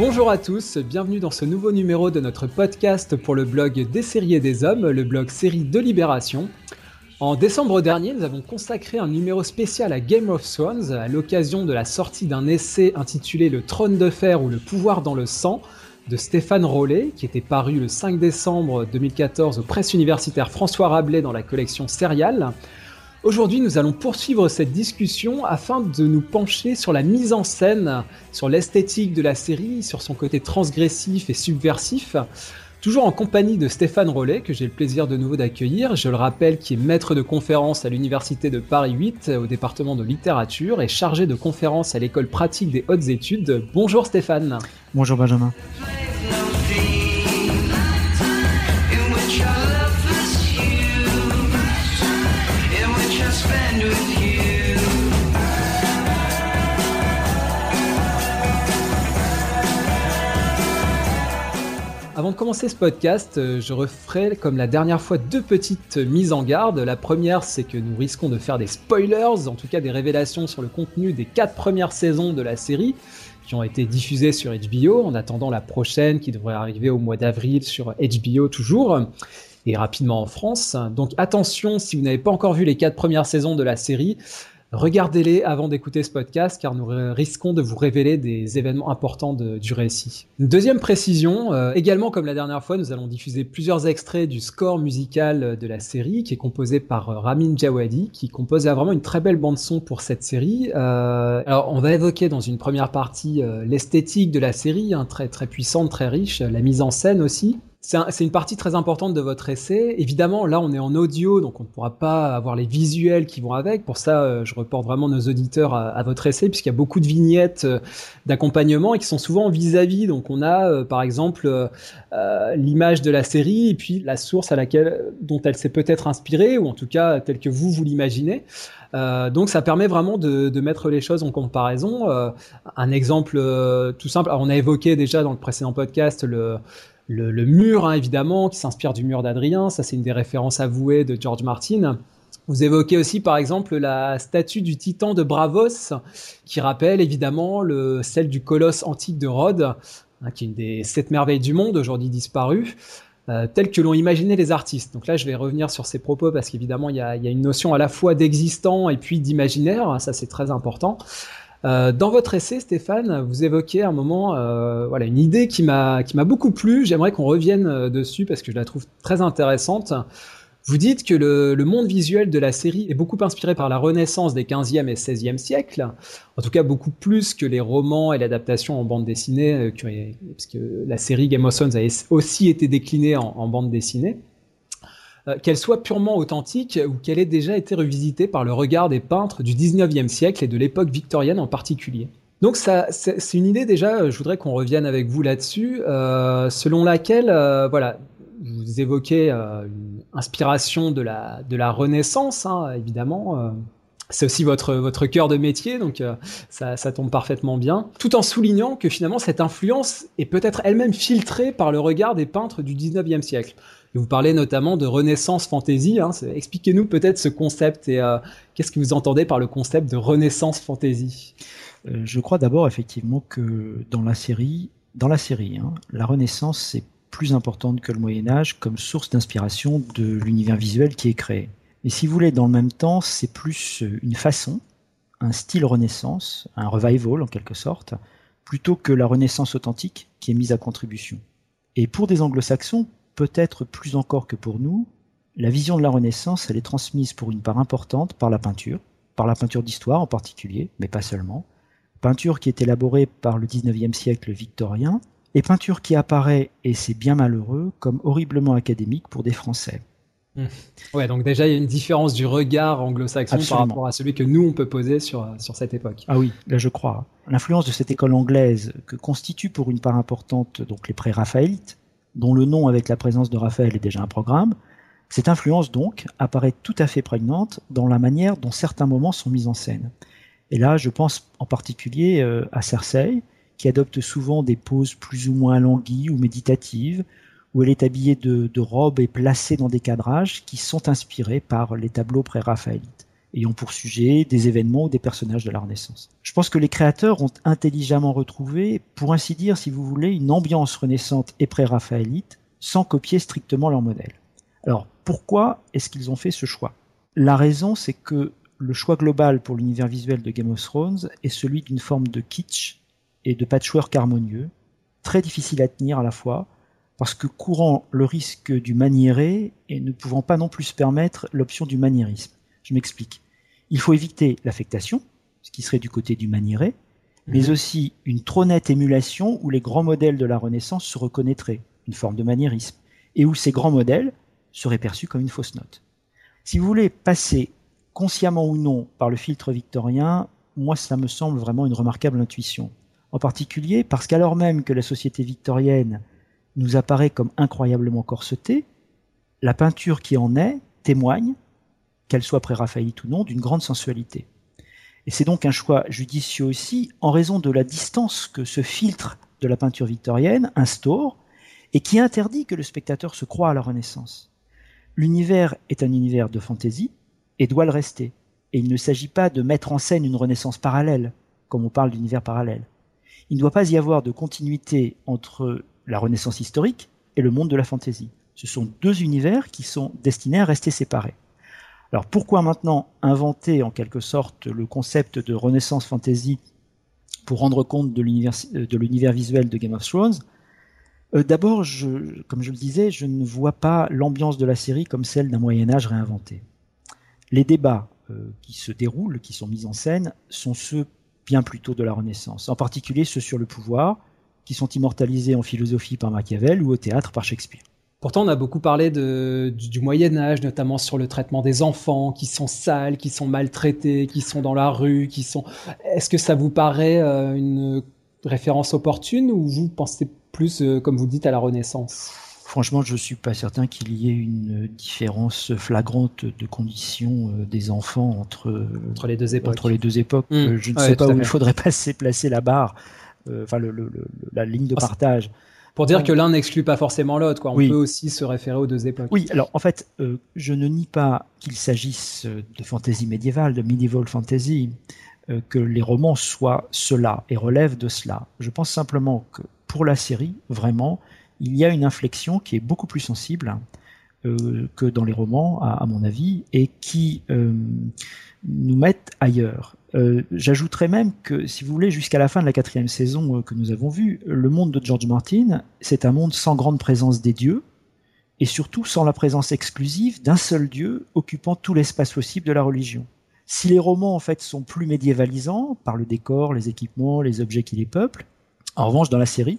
Bonjour à tous, bienvenue dans ce nouveau numéro de notre podcast pour le blog Des séries et des hommes, le blog série de Libération. En décembre dernier, nous avons consacré un numéro spécial à Game of Thrones à l'occasion de la sortie d'un essai intitulé Le trône de fer ou le pouvoir dans le sang de Stéphane Rollet, qui était paru le 5 décembre 2014 aux presses universitaires François Rabelais dans la collection Serial. Aujourd'hui, nous allons poursuivre cette discussion afin de nous pencher sur la mise en scène, sur l'esthétique de la série, sur son côté transgressif et subversif. Toujours en compagnie de Stéphane Rollet, que j'ai le plaisir de nouveau d'accueillir, je le rappelle, qui est maître de conférence à l'Université de Paris 8 au département de littérature et chargé de conférences à l'école pratique des hautes études. Bonjour Stéphane. Bonjour Benjamin. Avant de commencer ce podcast, euh, je referai comme la dernière fois deux petites mises en garde. La première, c'est que nous risquons de faire des spoilers, en tout cas des révélations sur le contenu des quatre premières saisons de la série qui ont été diffusées sur HBO, en attendant la prochaine qui devrait arriver au mois d'avril sur HBO toujours, et rapidement en France. Donc attention, si vous n'avez pas encore vu les quatre premières saisons de la série, Regardez-les avant d'écouter ce podcast car nous risquons de vous révéler des événements importants du récit. Deuxième précision, euh, également comme la dernière fois, nous allons diffuser plusieurs extraits du score musical de la série qui est composé par euh, Ramin Djawadi qui compose vraiment une très belle bande son pour cette série. Euh, alors on va évoquer dans une première partie l'esthétique de la série, hein, très très puissante, très riche, la mise en scène aussi. C'est une partie très importante de votre essai. Évidemment, là, on est en audio, donc on ne pourra pas avoir les visuels qui vont avec. Pour ça, euh, je reporte vraiment nos auditeurs à, votre essai, puisqu'il y a beaucoup de vignettes euh, d'accompagnement et qui sont souvent vis-à-vis. Donc, on a, euh, par exemple, l'image de la série et puis la source à laquelle, dont elle s'est peut-être inspirée, ou en tout cas telle que vous vous l'imaginez. donc ça permet vraiment de, mettre les choses en comparaison. un exemple tout simple, on a évoqué déjà dans le précédent podcast le, le, mur, hein, évidemment, qui s'inspire du mur d'Adrien. Ça, c'est une des références avouées de George Martin. Vous évoquez aussi, par exemple, la statue du titan de Bravos, qui rappelle évidemment le, celle du colosse antique de Rhodes, hein, qui est une des sept merveilles du monde, aujourd'hui disparue, euh, telle que l'ont imaginé les artistes. Donc là, je vais revenir sur ces propos parce qu'évidemment, il y y a, une notion à la fois d'existant et puis d'imaginaire. Ça, c'est très important. Euh, dans votre essai, Stéphane, vous évoquez un moment, euh, voilà, une idée qui m'a beaucoup plu. J'aimerais qu'on revienne euh, dessus parce que je la trouve très intéressante. Vous dites que le, le, monde visuel de la série est beaucoup inspiré par la Renaissance des 15e et 16e siècles, en tout cas beaucoup plus que les romans et l'adaptation en bande dessinée, parce que la série Game of Thrones a aussi été déclinée en bande dessinée. Euh, qu'elle soit purement authentique ou qu'elle ait déjà été revisitée par le regard des peintres du 19e siècle et de l'époque victorienne en particulier. Donc c'est une idée déjà, je voudrais qu'on revienne avec vous là-dessus, euh, selon laquelle, euh, voilà, vous évoquez une inspiration de la, de la Renaissance, hein, évidemment. c'est aussi votre, votre cœur de métier, donc ça, ça, tombe parfaitement bien. Tout en soulignant que finalement cette influence est peut-être elle-même filtrée par le regard des peintres du 19e siècle vous parlez notamment de Renaissance Fantasy. Hein. Expliquez-nous peut-être ce concept et euh, qu'est-ce que vous entendez par le concept de Renaissance Fantasy? Euh, Je crois d'abord effectivement que dans la série, dans la série, hein, la Renaissance est plus importante que le Moyen Âge comme source d'inspiration de l'univers visuel qui est créé. Et si vous voulez, dans le même temps, c'est plus une façon, un style Renaissance, un revival en quelque sorte, plutôt que la Renaissance authentique qui est mise à contribution. Et pour des anglo-saxons, peut-être plus encore que pour nous, la vision de la Renaissance, elle est transmise pour une part importante par la peinture, par la peinture d'histoire en particulier, mais pas seulement. Peinture qui est élaborée par le 19e siècle victorien, et peinture qui apparaît, et c'est bien malheureux, comme horriblement académique pour des Français. Mmh. Ouais, donc déjà il y a une différence du regard anglo-saxon par rapport à celui que nous on peut poser sur, sur cette époque. Ah oui, là je crois. L'influence de cette école anglaise que constitue pour une part importante donc les pré-raphaélites, dont le nom avec la présence de Raphaël est déjà un programme, cette influence donc apparaît tout à fait prégnante dans la manière dont certains moments sont mis en scène. Et là, je pense en particulier euh, à Cersei, qui adopte souvent des poses plus ou moins languies ou méditatives, où elle est habillée de, robes et placée dans des cadrages qui sont inspirés par les tableaux pré-raphaélites. Ayant pour sujet des événements ou des personnages de la Renaissance. Je pense que les créateurs ont intelligemment retrouvé, pour ainsi dire, si vous voulez, une ambiance renaissante et pré-raphaélite, sans copier strictement leur modèle. Alors, pourquoi est-ce qu'ils ont fait ce choix? La raison, c'est que le choix global pour l'univers visuel de Game of Thrones est celui d'une forme de kitsch et de patchwork harmonieux, très difficile à tenir à la fois, parce que courant le risque du maniéré et ne pouvant pas non plus se permettre l'option du maniérisme. Je m'explique. Il faut éviter l'affectation, ce qui serait du côté du maniéré, mais mhm. aussi une trop nette émulation où les grands modèles de la Renaissance se reconnaîtraient, une forme de maniérisme, et où ces grands modèles seraient perçus comme une fausse note. Si vous voulez passer consciemment ou non par le filtre victorien, moi ça me semble vraiment une remarquable intuition. En particulier parce qu'alors même que la société victorienne nous apparaît comme incroyablement corsetée, la peinture qui en est témoigne, qu'elle soit pré-raphaélite ou non, d'une grande sensualité. Et c'est donc un choix judicieux aussi en raison de la distance que ce filtre de la peinture victorienne instaure et qui interdit que le spectateur se croie à la Renaissance. L'univers est un univers de fantaisie et doit le rester. Et il ne s'agit pas de mettre en scène une Renaissance parallèle, comme on parle d'univers parallèle. Il ne doit pas y avoir de continuité entre la Renaissance historique et le monde de la fantaisie. Ce sont deux univers qui sont destinés à rester séparés. Alors pourquoi maintenant inventer en quelque sorte le concept de Renaissance fantasy pour rendre compte de l'univers visuel de Game of Thrones? Euh, D'abord, comme je le disais, je ne vois pas l'ambiance de la série comme celle d'un Moyen Âge réinventé. Les débats euh, qui se déroulent, qui sont mis en scène, sont ceux bien plutôt de la Renaissance, en particulier ceux sur le pouvoir, qui sont immortalisés en philosophie par Machiavel ou au théâtre par Shakespeare. Pourtant, on a beaucoup parlé de, du, Moyen Âge, notamment sur le traitement des enfants qui sont sales, qui sont maltraités, qui sont dans la rue, qui sont. Est-ce que ça vous paraît euh, une référence opportune ou vous pensez plus, euh, comme vous dites, à la Renaissance? Franchement, je ne suis pas certain qu'il y ait une différence flagrante de conditions euh, des enfants entre, entre les deux époques. Entre les deux époques. Mmh. je ne sais pas où il faudrait passer, placer la barre. Euh, enfin la ligne de partage. Pour dire que l'un n'exclut pas forcément l'autre, quoi. On peut aussi se référer aux deux époques. Oui, alors en fait, euh, je ne nie pas qu'il s'agisse de fantasy médiévale, de medieval fantasy, euh, que les romans soient cela et relèvent de cela. Je pense simplement que pour la série, vraiment, il y a une inflexion qui est beaucoup plus sensible que dans les romans, à, mon avis, et qui nous mettent ailleurs. Euh, j'ajouterais même que, si vous voulez, jusqu'à la fin de la quatrième saison euh, que nous avons vue, le monde de George Martin, c'est un monde sans grande présence des dieux, et surtout sans la présence exclusive d'un seul dieu occupant tout l'espace possible de la religion. Si les romans, en fait, sont plus médiévalisants, par le décor, les équipements, les objets qui les peuplent, en revanche, dans la série,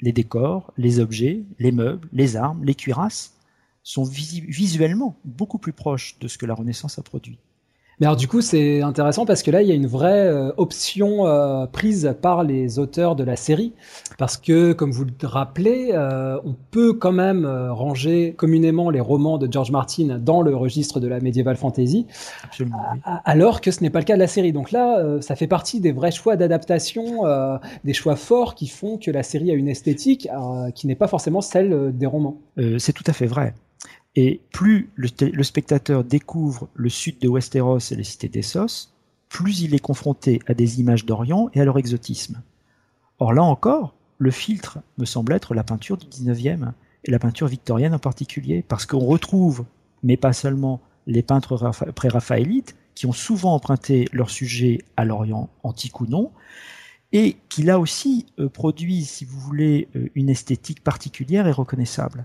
les décors, les objets, les meubles, les armes, les cuirasses sont visuellement beaucoup plus proches de ce que la Renaissance a produit. Mais alors du coup, c'est intéressant parce que là, il y a une vraie euh, option euh, prise par les auteurs de la série. Parce que, comme vous le rappelez, euh, on peut quand même ranger communément les romans de George Martin dans le registre de la medieval fantasy, alors que ce n'est pas le cas de la série. Donc là, ça fait partie des vrais choix d'adaptation, des choix forts qui font que la série a une esthétique qui n'est pas forcément celle des romans. c'est tout à fait vrai. Et plus le, spectateur découvre le sud de Westeros et les cités d'Essos, plus il est confronté à des images d'Orient et à leur exotisme. Or là encore, le filtre me semble être la peinture du 19e, et la peinture victorienne en particulier, parce qu'on retrouve, mais pas seulement, les peintres pré-raphaélites, qui ont souvent emprunté leur sujet à l'Orient antique ou non, et qui là aussi euh, produisent, si vous voulez, euh, une esthétique particulière et reconnaissable.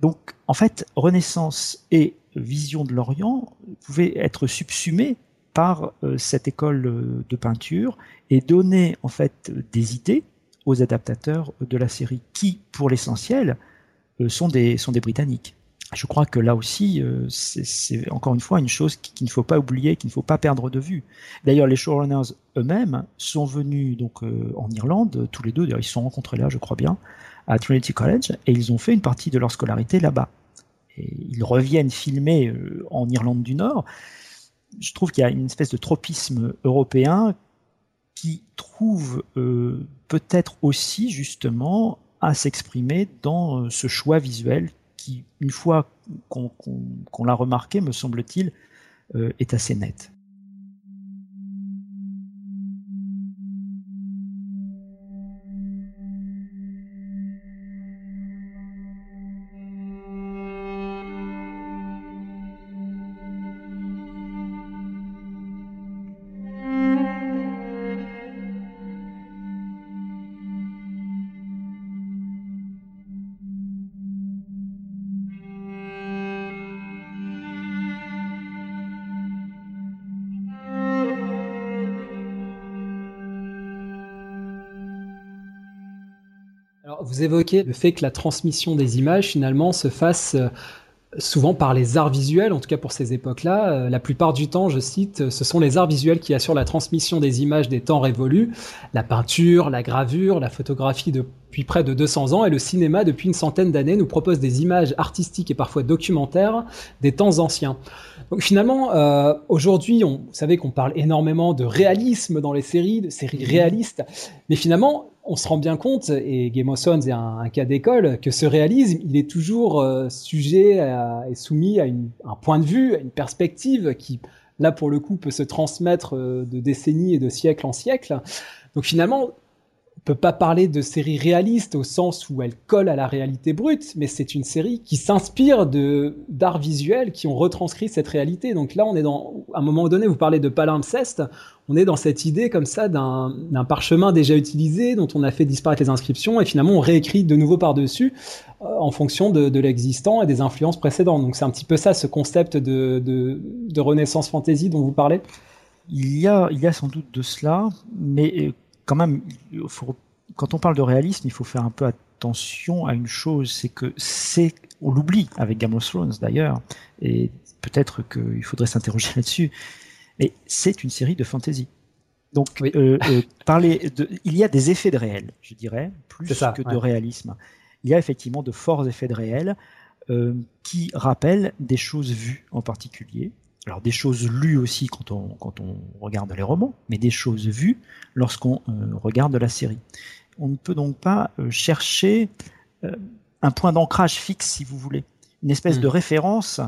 Donc, en fait, Renaissance et Vision de l'Orient pouvaient être subsumés par euh, cette école euh, de peinture et donner en fait des idées aux adaptateurs de la série, qui, pour l'essentiel, euh, sont des sont des Britanniques. Je crois que là aussi, c'est encore une fois une chose qu'il ne faut pas oublier, qu'il ne faut pas perdre de vue. D'ailleurs, les showrunners eux-mêmes sont venus donc en Irlande, tous les deux. Ils se sont rencontrés là, je crois bien, à Trinity College et ils ont fait une partie de leur scolarité là-bas. Et ils reviennent filmer euh, en Irlande du Nord. Je trouve qu'il y a une espèce de tropisme européen qui trouve euh, peut-être aussi justement à s'exprimer dans euh, ce choix visuel qui, une fois qu'on l'a remarqué, me semble-t-il, est assez net. Évoquez le fait que la transmission des images finalement se fasse souvent par les arts visuels, en tout cas pour ces époques-là. Euh, la plupart du temps, je cite, euh, ce sont les arts visuels qui assurent la transmission des images des temps révolus. La peinture, la gravure, la photographie depuis près de 200 ans et le cinéma depuis une centaine d'années nous propose des images artistiques et parfois documentaires des temps anciens. Donc finalement, euh, aujourd'hui, vous savez qu'on parle énormément de réalisme dans les séries, de séries réalistes, mais finalement, on se rend bien compte, et Game of Thrones est un, cas d'école, que ce réalisme, il est toujours euh, sujet et soumis à un point de vue, à une perspective qui, là pour le coup, peut se transmettre euh, de décennies et de siècle en siècle. Donc finalement, peut pas parler de série réaliste au sens où elle colle à la réalité brute, mais c'est une série qui s'inspire de d'art visuel qui ont retranscrit cette réalité. Donc là, on est dans, à un moment donné, vous parlez de palimpseste, on est dans cette idée comme ça d'un parchemin déjà utilisé dont on a fait disparaître les inscriptions et finalement on réécrit de nouveau par-dessus euh, en fonction de, de l'existant et des influences précédentes. Donc c'est un petit peu ça, ce concept de, de, de renaissance fantasy dont vous parlez. Il y, a, il y a sans doute de cela, mais euh, quand même, quand on parle de réalisme, il faut faire un peu attention à une chose, c'est que c'est, on l'oublie avec Game of Thrones d'ailleurs, et peut-être qu'il faudrait s'interroger là-dessus, mais c'est une série de fantasy. Donc, euh, euh, parler de, il y a des effets de réel, je dirais, plus que de réalisme. Il y a effectivement de forts effets de réel euh, qui rappellent des choses vues en particulier, alors des choses lues aussi quand on, quand on regarde les romans, mais des choses vues lorsqu'on euh, regarde la série. On ne peut donc pas euh, chercher euh, un point d'ancrage fixe, si vous voulez, une espèce de hmm. référence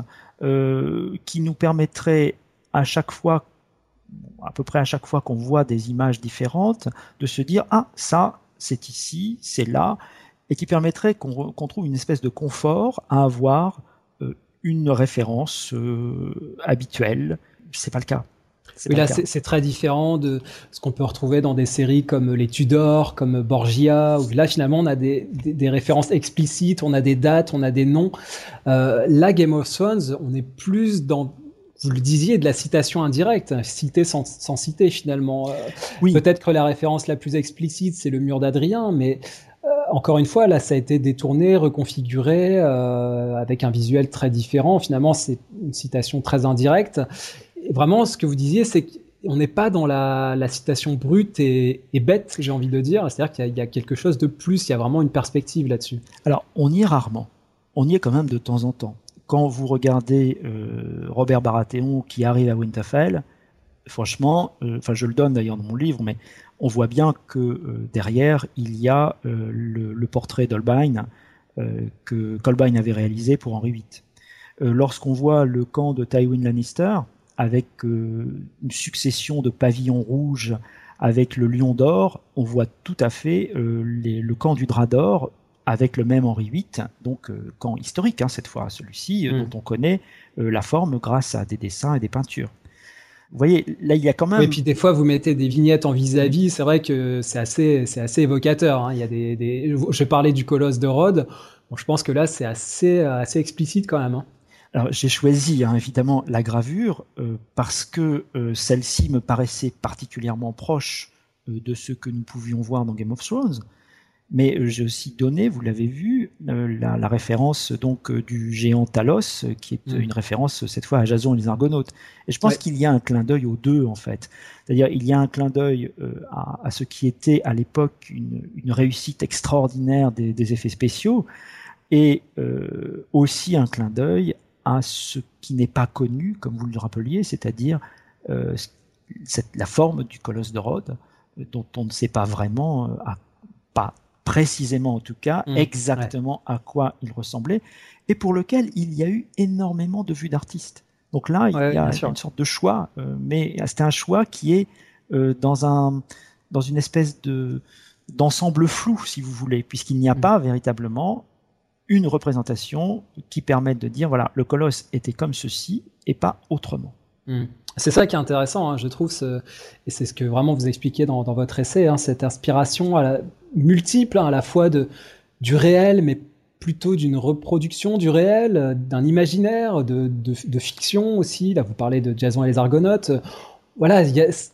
qui nous permettrait à chaque fois, à peu près à chaque fois qu'on voit des images différentes, de se dire ah ça c'est ici, c'est là, et qui permettrait qu'on trouve une espèce de confort à avoir une référence euh, habituelle. C'est pas le cas. Oui, là, c'est très différent de ce qu'on peut retrouver dans des séries comme Les Tudors, comme Borgia, où là, finalement, on a des, des, références explicites, on a des dates, on a des noms. Euh, là, Game of Thrones, on est plus dans, vous le disiez, de la citation indirecte, cité sans, sans citer, finalement. Euh, oui. Peut-être que la référence la plus explicite, c'est le mur d'Adrien, mais encore une fois, là, ça a été détourné, reconfiguré, euh, avec un visuel très différent. Finalement, c'est une citation très indirecte. Et vraiment, ce que vous disiez, c'est qu'on n'est pas dans la, citation brute et, bête, j'ai envie de dire. C'est-à-dire qu'il y, a quelque chose de plus, il y a vraiment une perspective là-dessus. Alors, on y est rarement. On y est quand même de temps en temps. Quand vous regardez euh, Robert Baratheon qui arrive à Winterfell, franchement, enfin, je le donne d'ailleurs dans mon livre, mais on voit bien que euh, derrière, il y a euh, le, portrait d'Holbein euh, que Colbein avait réalisé pour Henri VIII. Lorsqu'on voit le camp de Tywin Lannister, avec une succession de pavillons rouges avec le lion d'or, on voit tout à fait le camp du drap d'or avec le même Henri VIII, donc camp historique hein, cette fois, celui-ci mm. dont on connaît la forme grâce à des dessins et des peintures. Vous voyez, là, il y a quand même. Et puis des fois, vous mettez des vignettes en vis-à-vis. C'est vrai que c'est assez, c'est assez évocateur. Hein. Il y a des, des, Je parlais du colosse de Rhodes. Bon, je pense que là, c'est assez, assez explicite quand même. Hein. Alors, j'ai choisi hein, évidemment la gravure euh, parce que euh, celle-ci me paraissait particulièrement proche euh, de ce que nous pouvions voir dans Game of Thrones. Mais euh, j'ai aussi donné, vous l'avez vu, euh, la, référence donc euh, du géant Talos, qui est mm. une référence cette fois à Jason et les Argonautes. Et je pense qu'il y a un clin d'œil aux deux en fait. C'est-à-dire il y a un clin d'œil à, ce qui était à l'époque une, réussite extraordinaire des, effets spéciaux, et aussi un clin d'œil à ce qui n'est pas connu, comme vous le rappeliez, c'est-à-dire la forme du colosse de Rhodes, dont on ne sait pas vraiment à pas précisément en tout cas, mmh, exactement à quoi il ressemblait, et pour lequel il y a eu énormément de vues d'artistes. Donc là, il y a une sorte de choix, euh, mais c'était un choix qui est euh, dans, un, dans une espèce de d'ensemble flou, si vous voulez, puisqu'il n'y a mmh. pas véritablement une représentation qui permette de dire, voilà, le colosse était comme ceci et pas autrement. Mmh. C'est ça qui est intéressant, hein, je trouve, et c'est ce que vraiment vous expliquez dans, votre essai, hein, cette inspiration multiple, hein, à la fois du réel, mais plutôt d'une reproduction du réel, d'un imaginaire, de, fiction aussi. Là, vous parlez de Jason et les Argonautes. Voilà,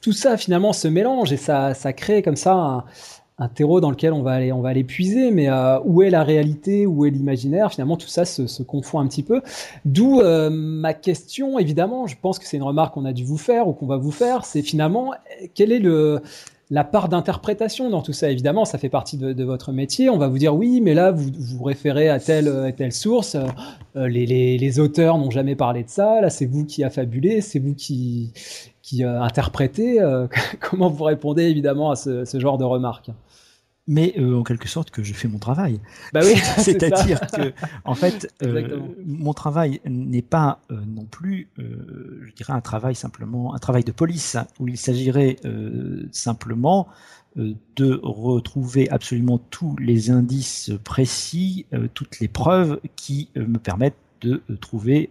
tout ça finalement se mélange et ça, ça crée comme ça un terreau dans lequel on va aller, on va aller puiser, mais euh, où est la réalité, où est l'imaginaire? Finalement, tout ça se, confond un petit peu. D'où euh, ma question, évidemment, je pense que c'est une remarque qu'on a dû vous faire ou qu'on va vous faire, c'est finalement, quel est le, la part d'interprétation dans tout ça, évidemment, ça fait partie de, votre métier. On va vous dire oui, mais là, vous vous référez à telle, telle source. Euh, les, auteurs n'ont jamais parlé de ça. Là, c'est vous qui affabulez, c'est vous qui, euh, interprétez. comment vous répondez évidemment à ce, ce genre de remarques? Mais euh, en quelque sorte que je fais mon travail. Bah oui, c'est-à-dire que en fait, euh, mon travail n'est pas euh, non plus, je dirais, un travail simplement, un travail de police hein, où il s'agirait simplement de retrouver absolument tous les indices précis, toutes les preuves qui me permettent de trouver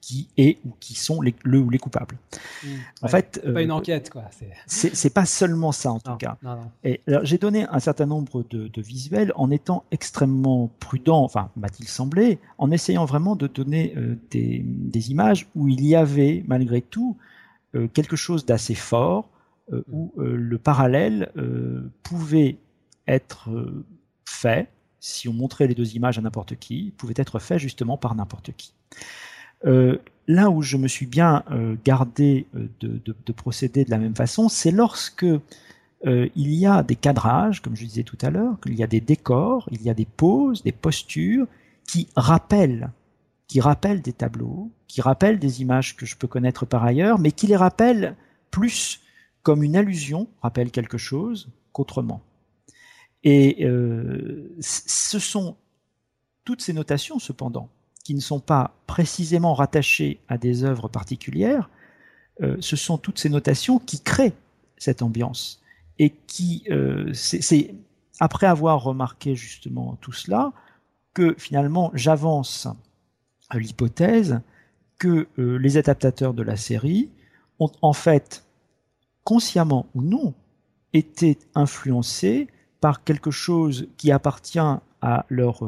qui est ou qui sont les, le ou les coupables. Mmh, en ouais, fait, pas euh, une enquête quoi. C'est pas seulement ça en non, tout cas. Non, non. Et j'ai donné un certain nombre de, de, visuels en étant extrêmement prudent, enfin m'a-t-il semblé, en essayant vraiment de donner euh, des, des, images où il y avait malgré tout euh, quelque chose d'assez fort, euh, où euh, le parallèle euh, pouvait être fait si on montrait les deux images à n'importe qui, pouvait être fait justement par n'importe qui. Euh, là où je me suis bien euh, gardé euh, de, de, de, procéder de la même façon, c'est lorsque euh, il y a des cadrages, comme je disais tout à l'heure, qu'il y a des décors, il y a des poses, des postures qui rappellent, qui rappellent des tableaux, qui rappellent des images que je peux connaître par ailleurs, mais qui les rappellent plus comme une allusion, rappellent quelque chose, qu'autrement. Et euh, ce sont toutes ces notations, cependant, ne sont pas précisément rattachées à des œuvres particulières, euh, ce sont toutes ces notations qui créent cette ambiance et qui, euh, c'est après avoir remarqué justement tout cela que finalement j'avance l'hypothèse que euh, les adaptateurs de la série ont en fait consciemment ou non été influencés par quelque chose qui appartient à leur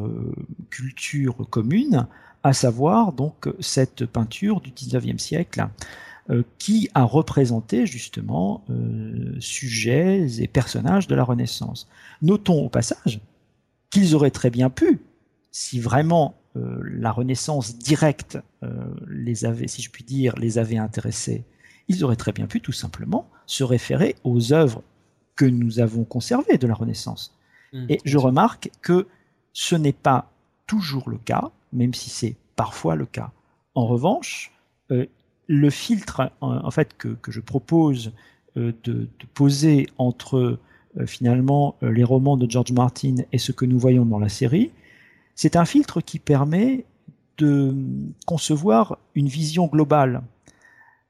culture commune, à savoir donc cette peinture du 19e siècle euh, qui a représenté justement euh, sujets et personnages de la Renaissance. Notons au passage qu'ils auraient très bien pu, si vraiment euh, la Renaissance directe les avait, si je puis dire, les avait intéressés, ils auraient très bien pu tout simplement se référer aux œuvres que nous avons conservées de la Renaissance. Mmh, et je remarque que ce n'est pas toujours le cas, même si c'est parfois le cas. En revanche, euh, le filtre en, fait que, je propose euh, de, poser entre euh, finalement les romans de George Martin et ce que nous voyons dans la série, c'est un filtre qui permet de concevoir une vision globale.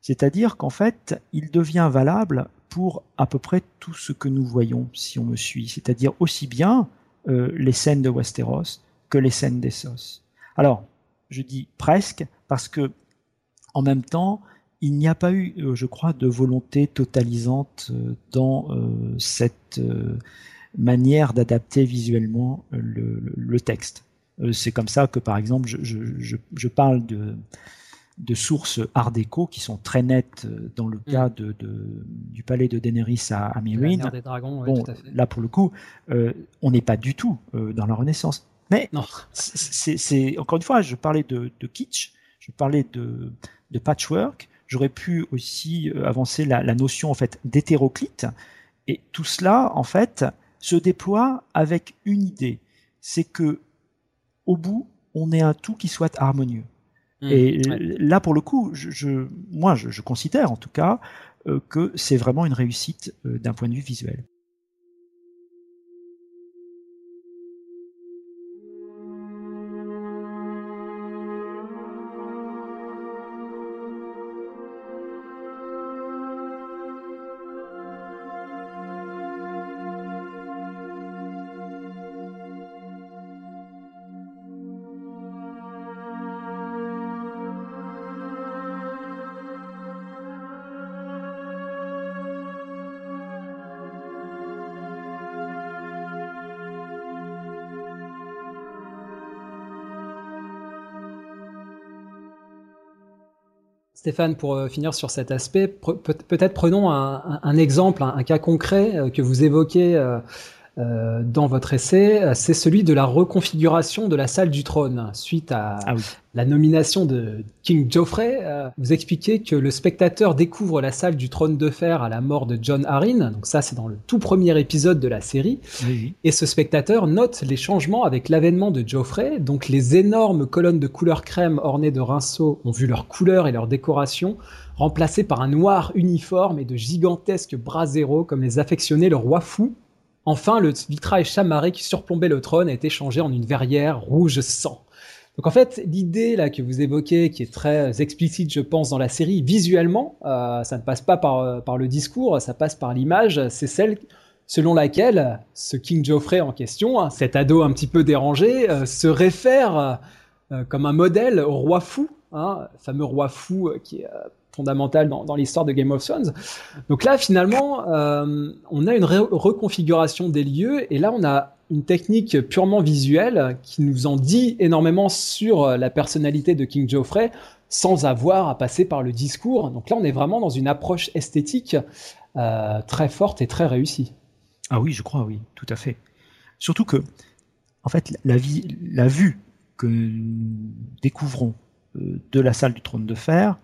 C'est-à-dire qu'en fait, il devient valable pour à peu près tout ce que nous voyons, si on me suit. C'est-à-dire aussi bien les scènes de Westeros que les scènes d'Essos. Alors, je dis presque parce que en même temps, il n'y a pas eu, euh, je crois, de volonté totalisante euh, dans euh, cette euh, manière d'adapter visuellement le, le, le texte. C'est comme ça que, par exemple, je, je, je parle de, de sources art déco qui sont très nettes dans le cas mm. de, de, du palais de Daenerys à, à Meereen. Bon, là pour le coup, euh, on n'est pas du tout dans la Renaissance. Mais c'est encore une fois, je parlais de, de kitsch, je parlais de, de patchwork. J'aurais pu aussi euh, avancer la, la notion en fait d'hétéroclite. Et tout cela, en fait, se déploie avec une idée, c'est que au bout, on ait un tout qui soit harmonieux. Mmh, et ouais. là, pour le coup, je, je moi, je, je, considère en tout cas euh, que c'est vraiment une réussite euh, d'un point de vue visuel. Stéphane, pour euh, finir sur cet aspect, peut-être prenons un, exemple, un, cas concret euh, que vous évoquez euh, dans votre essai, c'est celui de la reconfiguration de la salle du trône suite à ah la nomination de King Geoffrey. Euh, vous expliquez que le spectateur découvre la salle du trône de fer à la mort de John Arryn. Donc ça, c'est dans le tout premier épisode de la série. Et ce spectateur note les changements avec l'avènement de Geoffrey. Donc les énormes colonnes de couleur crème ornées de rinceaux ont vu leur couleur et leur décoration remplacées par un noir uniforme et de gigantesques bras zéro comme les affectionnait le roi fou Enfin, le vitrail chamarré qui surplombait le trône a été changé en une verrière rouge sang. Donc en fait, l'idée là que vous évoquez, qui est très explicite, je pense, dans la série, visuellement, euh, ça ne passe pas par, euh, par le discours, ça passe par l'image, c'est celle selon laquelle ce King Geoffrey en question, hein, cet ado un petit peu dérangé, euh, se réfère comme un modèle au roi fou, hein, fameux roi fou qui est fondamentale dans, l'histoire de Game of Thrones. Donc là, finalement, euh, on a une reconfiguration des lieux et là, on a une technique purement visuelle qui nous en dit énormément sur la personnalité de King Geoffrey sans avoir à passer par le discours. Donc là, on est vraiment dans une approche esthétique euh, très forte et très réussie. Ah oui, je crois, oui, tout à fait. Surtout que, en fait, la, la vue que nous découvrons euh, de la salle du trône de fer, euh,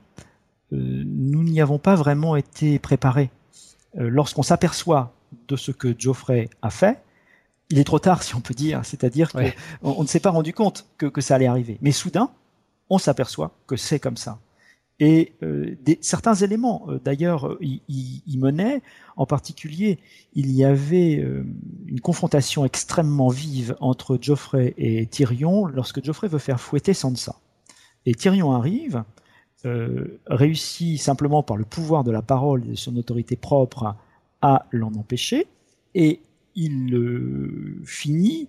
nous n'y avons pas vraiment été préparés. Euh, lorsqu'on s'aperçoit de ce que Geoffrey a fait, il est trop tard, si on peut dire. C'est-à-dire qu'on ne s'est pas rendu compte que, ça allait arriver. Mais soudain, on s'aperçoit que c'est comme ça. Et euh, certains éléments, d'ailleurs, y, y, menaient. En particulier, il y avait une confrontation extrêmement vive entre Geoffrey et Tyrion lorsque Geoffrey veut faire fouetter Sansa. Et Tyrion arrive, euh, réussit simplement par le pouvoir de la parole et de son autorité propre à l'en empêcher, et il euh, finit,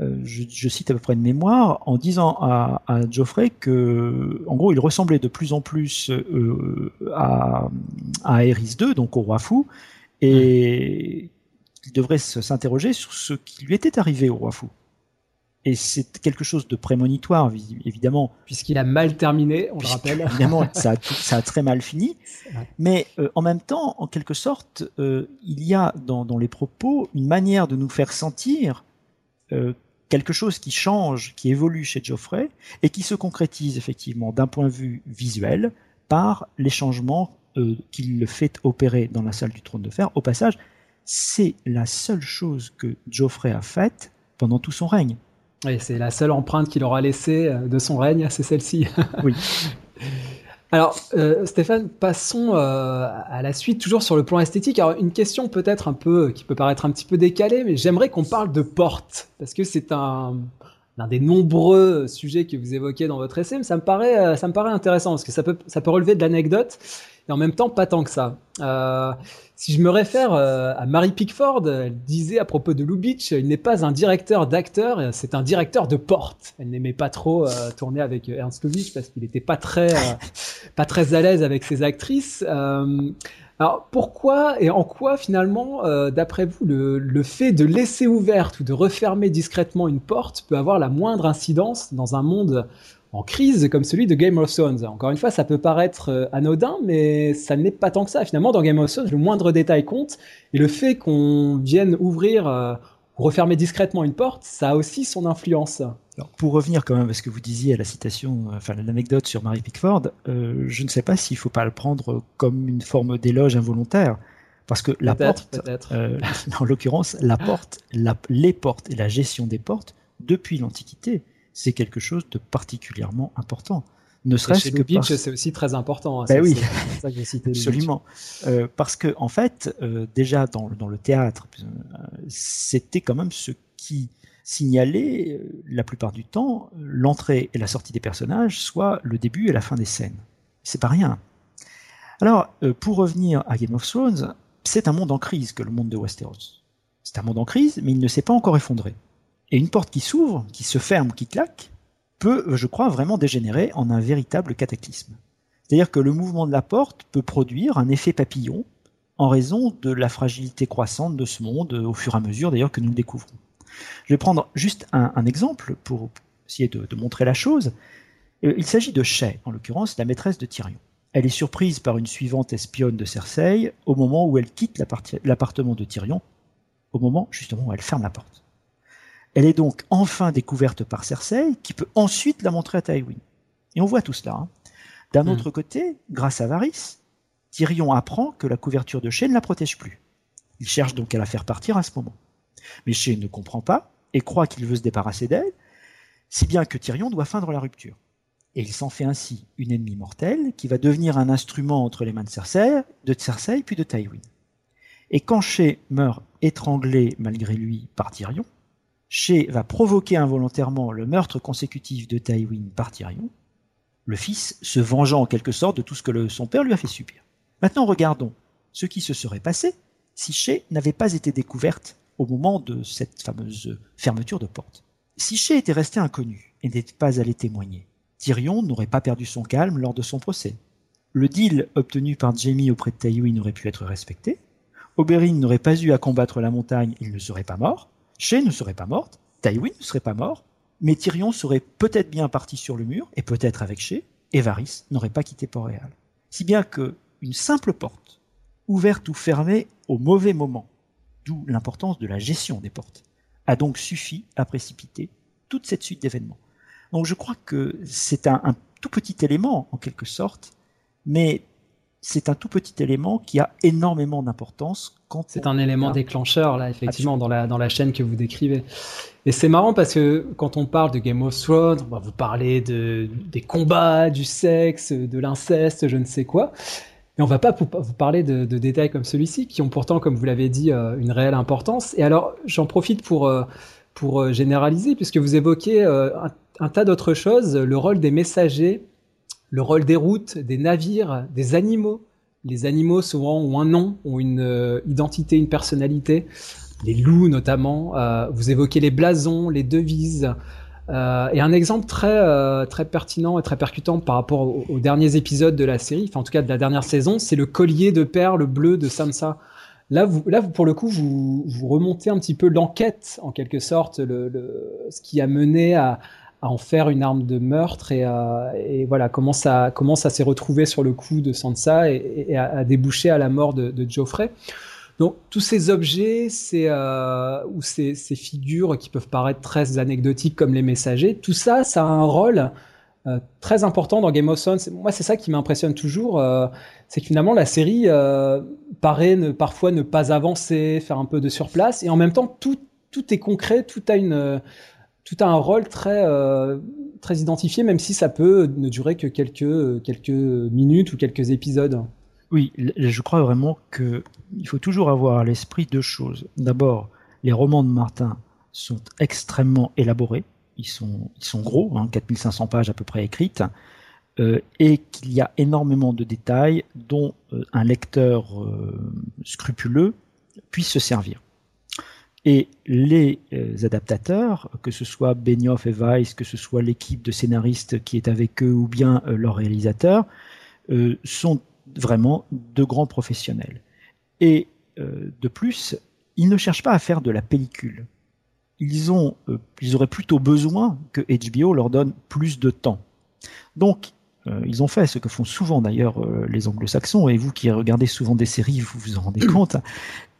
euh, je, cite à peu près de mémoire, en disant à, à, Geoffrey que, en gros, il ressemblait de plus en plus à, à Aerys II, donc au roi fou, et il devrait s'interroger sur ce qui lui était arrivé au roi fou et c'est quelque chose de prémonitoire, évidemment. Puisqu'il a mal terminé, on le rappelle. Évidemment, ça a, ça a, très mal fini. Mais euh, en même temps, en quelque sorte, euh, il y a dans, dans, les propos une manière de nous faire sentir euh, quelque chose qui change, qui évolue chez Geoffrey, et qui se concrétise effectivement d'un point de vue visuel par les changements qu'il fait opérer dans la salle du trône de fer. Au passage, c'est la seule chose que Geoffrey a faite pendant tout son règne. Oui, c'est la seule empreinte qu'il aura laissée euh, de son règne, c'est celle-ci. oui. Alors, euh, Stéphane, passons euh, à la suite, toujours sur le plan esthétique. Alors, une question peut-être un peu, qui peut paraître un petit peu décalée, mais j'aimerais qu'on parle de porte, parce que c'est un, l'un des nombreux sujets que vous évoquez dans votre essai, mais ça me paraît, ça me paraît intéressant, parce que ça peut, ça peut relever de l'anecdote, et en même temps pas tant que ça. Euh, si je me réfère euh, à Mary Pickford, elle disait à propos de Lubitsch, il n'est pas un directeur d'acteur, c'est un directeur de porte. Elle n'aimait pas trop euh, tourner avec Ernst Lubitsch parce qu'il n'était pas très, pas très à l'aise avec ses actrices. alors pourquoi et en quoi finalement, d'après vous, le, le, fait de laisser ouverte ou de refermer discrètement une porte peut avoir la moindre incidence dans un monde en crise comme celui de Game of Thrones. Encore une fois, ça peut paraître euh, anodin, mais ça n'est pas tant que ça. Finalement, dans Game of Thrones, le moindre détail compte, et le fait qu'on vienne ouvrir euh, ou refermer discrètement une porte, ça a aussi son influence. Alors, pour revenir quand même à ce que vous disiez à la citation, euh, enfin l'anecdote sur Mary Pickford, je ne sais pas s'il ne faut pas le prendre comme une forme d'éloge involontaire. Parce que la porte, en l'occurrence, la porte, les portes et la gestion des portes, depuis l'Antiquité, c'est quelque chose de particulièrement important. Ne serait-ce que parce... c'est aussi très important. Hein, ben oui, ça que absolument. Euh, parce que en fait, euh, déjà dans, dans, le théâtre, euh, c'était quand même ce qui signalait la plupart du temps l'entrée et la sortie des personnages, soit le début et la fin des scènes. C'est pas rien. Alors, pour revenir à Game of Thrones, c'est un monde en crise que le monde de Westeros. C'est un monde en crise, mais il ne s'est pas encore effondré. Et une porte qui s'ouvre, qui se ferme, qui claque, peut, je crois, vraiment dégénérer en un véritable cataclysme. C'est-à-dire que le mouvement de la porte peut produire un effet papillon en raison de la fragilité croissante de ce monde au fur et à mesure d'ailleurs que nous le découvrons. Je vais prendre juste un, exemple pour essayer de, montrer la chose. Euh, il s'agit de Shay, en l'occurrence la maîtresse de Tyrion. Elle est surprise par une suivante espionne de Cersei au moment où elle quitte l'appartement de Tyrion au moment justement où elle ferme la porte. Elle est donc enfin découverte par Cersei, qui peut ensuite la montrer à Tywin. Et on voit tout cela. Hein. D'un hmm. autre côté, grâce à Varys, Tyrion apprend que la couverture de Shae ne la protège plus. Il cherche donc à la faire partir à ce moment. Mais Shae ne comprend pas et croit qu'il veut se débarrasser d'elle, si bien que Tyrion doit feindre la rupture. Et il s'en fait ainsi une ennemie mortelle qui va devenir un instrument entre les mains de Cersei, de Cersei puis de Tywin. Et quand Shae meurt étranglé malgré lui par Tyrion, Shae va provoquer involontairement le meurtre consécutif de Tywin par Tyrion, le fils se vengeant en quelque sorte de tout ce que son père lui a fait subir. Maintenant regardons ce qui se serait passé si Shae n'avait pas été découverte au moment de cette fameuse fermeture de porte. Si Shae était resté inconnu et n'était pas allé témoigner, Tyrion n'aurait pas perdu son calme lors de son procès. Le deal obtenu par Jaime auprès de Tywin aurait pu être respecté. Oberyn n'aurait pas eu à combattre la montagne, il ne serait pas mort. Shae ne serait pas morte. Tywin ne serait pas mort. Mais Tyrion serait peut-être bien parti sur le mur, et peut-être avec Shae, et Varys n'aurait pas quitté Port-Réal. Si bien que une simple porte, ouverte ou fermée au mauvais moment, d'où l'importance de la gestion des portes, a donc suffi à précipiter toute cette suite d'événements. Donc je crois que c'est un, tout petit élément, en quelque sorte, mais c'est un tout petit élément qui a énormément d'importance quand c'est un élément déclencheur là effectivement dans la dans la chaîne que vous décrivez. Et c'est marrant parce que quand on parle de Game of Thrones on va vous parler de des combats du sexe de l'inceste je ne sais quoi. Mais on va pas vous parler de, détails comme celui-ci, qui ont pourtant, comme vous l'avez dit, euh, une réelle importance. Et alors, j'en profite pour, euh, pour euh, généraliser, puisque vous évoquez un, tas d'autres choses, le rôle des messagers, le rôle des routes, des navires, des animaux. Les animaux souvent ont un nom, ont une identité, une personnalité. Les loups notamment. vous évoquez les blasons, les devises. Euh, et un exemple très, euh, très pertinent et très percutant par rapport aux, derniers épisodes de la série, enfin en tout cas de la dernière saison, c'est le collier de perles bleues de Sansa. Là, là, pour le coup, vous, remontez un petit peu l'enquête, en quelque sorte, ce qui a mené à, à, en faire une arme de meurtre et, et voilà comment ça, comment ça s'est retrouvé sur le coup de Sansa et, a, débouché à la mort de, Geoffrey. Donc tous ces objets, ces, euh, ou ces, ces, figures qui peuvent paraître très anecdotiques comme les messagers, tout ça, ça a un rôle euh, très important dans Game of Thrones. Moi, c'est ça qui m'impressionne toujours, euh, c'est que finalement la série paraît ne, parfois ne pas avancer, faire un peu de surplace, et en même temps tout, tout est concret, tout a une tout a un rôle très euh, très identifié, même si ça peut ne durer que quelques minutes ou quelques épisodes. Oui, je crois vraiment qu'il faut toujours avoir à l'esprit deux choses. D'abord, les romans de Martin sont extrêmement élaborés, ils sont, ils sont gros, hein, 4500 pages à peu près écrites, euh, et qu'il y a énormément de détails dont euh, un lecteur scrupuleux puisse se servir. Et les adaptateurs, que ce soit Benioff et Weiss, que ce soit l'équipe de scénaristes qui est avec eux ou bien leurs réalisateurs, sont vraiment de grands professionnels. Et euh, de plus, ils ne cherchent pas à faire de la pellicule. Ils, ont, euh, ils auraient plutôt besoin que HBO leur donne plus de temps. Donc, euh, ils ont fait ce que font souvent d'ailleurs les anglo-saxons, et vous qui regardez souvent des séries, vous vous en rendez compte.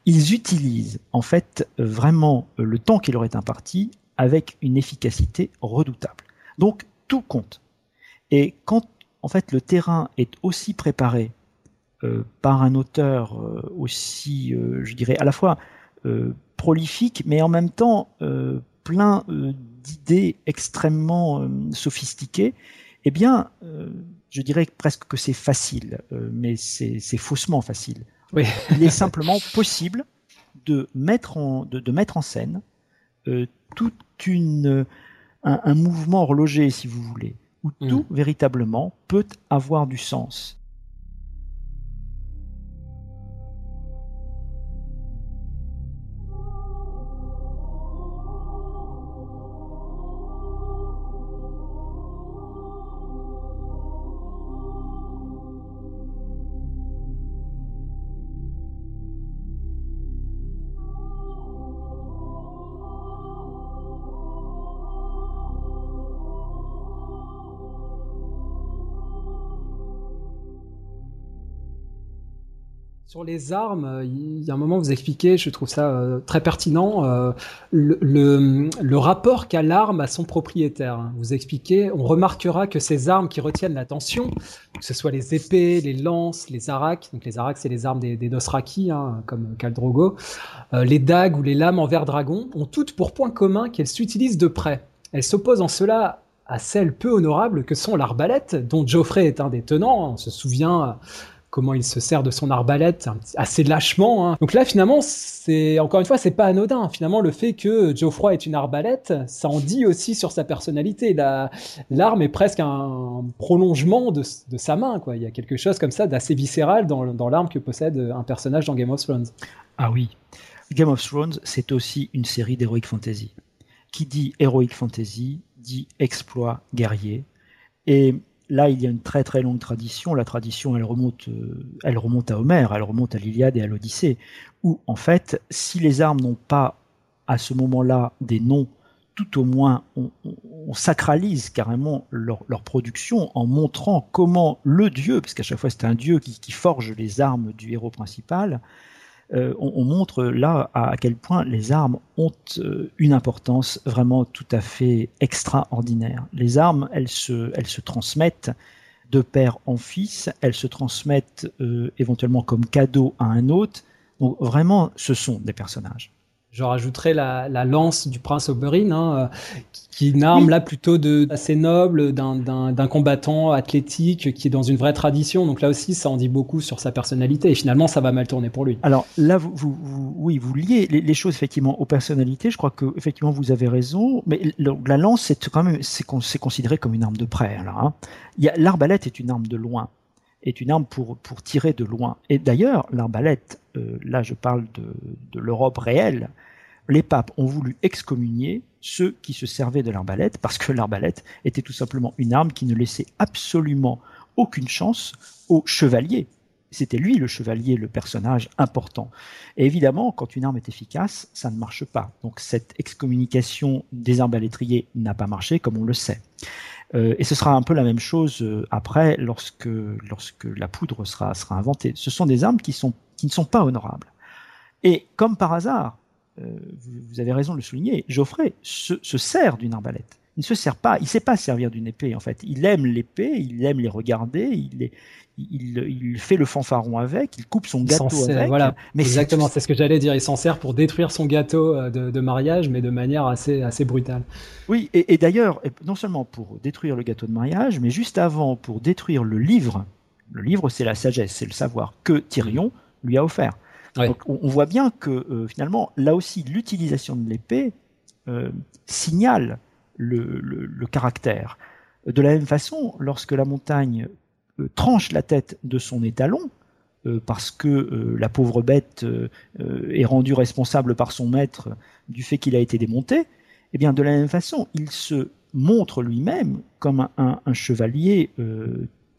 Ils utilisent en fait vraiment le temps qui leur est imparti avec une efficacité redoutable. Donc, tout compte. Et quand en fait le terrain est aussi préparé euh, par un auteur euh, aussi, euh, je dirais, à la fois prolifique, mais en même temps plein d'idées extrêmement sophistiquées, eh bien, je dirais presque que c'est facile, mais c'est faussement facile. Oui. Il est simplement possible de mettre en, de, de mettre en scène euh, toute une, un, un, mouvement horloger, si vous voulez, où mmh. tout véritablement peut avoir du sens. Sur les armes, il y a un moment vous expliquez, je trouve ça euh, très pertinent, euh, le, rapport qu'a l'arme à son propriétaire. Vous expliquez, on remarquera que ces armes qui retiennent l'attention, que ce soit les épées, les lances, les aracs, donc les aracs c'est les armes des, des hein, comme Kaldrogo, euh, les dagues ou les lames en verre dragon, ont toutes pour point commun qu'elles s'utilisent de près. Elles s'opposent en cela à celles peu honorables que sont l'arbalète, dont Geoffrey est un des tenants. On se souvient comment il se sert de son arbalète assez lâchement. Hein. Donc là, finalement, c'est encore une fois, c'est pas anodin. Finalement, le fait que Geoffroy est une arbalète, ça en dit aussi sur sa personnalité. L'arme est presque un prolongement de, sa main. Il y a quelque chose comme ça d'assez viscéral dans, dans l'arme que possède un personnage dans Game of Thrones. Ah oui, Game of Thrones, c'est aussi une série d'heroic fantasy. Qui dit heroic fantasy dit exploit guerrier. Et là, il y a une très très longue tradition. La tradition, elle remonte, euh, elle remonte à Homère, elle remonte à l'Iliade et à l'Odyssée, où en fait, si les armes n'ont pas à ce moment-là des noms, tout au moins on, sacralise carrément leur, production en montrant comment le dieu, parce qu'à chaque fois c'est un dieu qui, forge les armes du héros principal, euh, on, montre là à, quel point les armes ont euh, une importance vraiment tout à fait extraordinaire. Les armes, elles se, elles se transmettent de père en fils, elles se transmettent euh, éventuellement comme cadeau à un hôte. Donc vraiment, ce sont des personnages. Je rajouterais la, lance du prince Oberyn, hein, qui est une arme là plutôt de assez noble d'un combattant athlétique qui est dans une vraie tradition. Donc là aussi, ça en dit beaucoup sur sa personnalité. Et finalement, ça va mal tourner pour lui. Alors là, vous, vous, oui, vous liez les, choses effectivement aux personnalités. Je crois que effectivement vous avez raison. Mais la lance, c'est quand même c'est considéré comme une arme de près. Là, hein. l'arbalète est une arme de loin est une arme pour, pour tirer de loin. Et d'ailleurs, l'arbalète, euh, là je parle de, de l'Europe réelle, les papes ont voulu excommunier ceux qui se servaient de l'arbalète parce que l'arbalète était tout simplement une arme qui ne laissait absolument aucune chance aux chevaliers. C'était lui le chevalier, le personnage important. Et évidemment, quand une arme est efficace, ça ne marche pas. Donc cette excommunication des arbalétriers n'a pas marché, comme on le sait. Euh, et ce sera un peu la même chose euh, après, lorsque, la poudre sera, inventée. Ce sont des armes qui ne sont pas honorables. Et comme par hasard, euh, vous, avez raison de le souligner, Geoffrey se, sert d'une arbalète. Il ne se sert pas, il sait pas servir d'une épée en fait. Il aime l'épée, il aime les regarder, il, il, fait le fanfaron avec, il coupe son gâteau avec. Voilà, mais exactement, c'est ce que j'allais dire. Il s'en sert pour détruire son gâteau euh, de, mariage, mais de manière assez, assez brutale. Oui, et, et d'ailleurs, non seulement pour détruire le gâteau de mariage, mais juste avant pour détruire le livre. Le livre, c'est la sagesse, c'est le savoir que Tyrion lui a offert. Donc on, voit bien que euh, finalement, là aussi, l'utilisation de l'épée euh, signale le, caractère. De la même façon, lorsque la montagne euh, tranche la tête de son étalon, parce que la pauvre bête est rendue responsable par son maître du fait qu'il a été démonté, eh bien de la même façon, il se montre lui-même comme un, un chevalier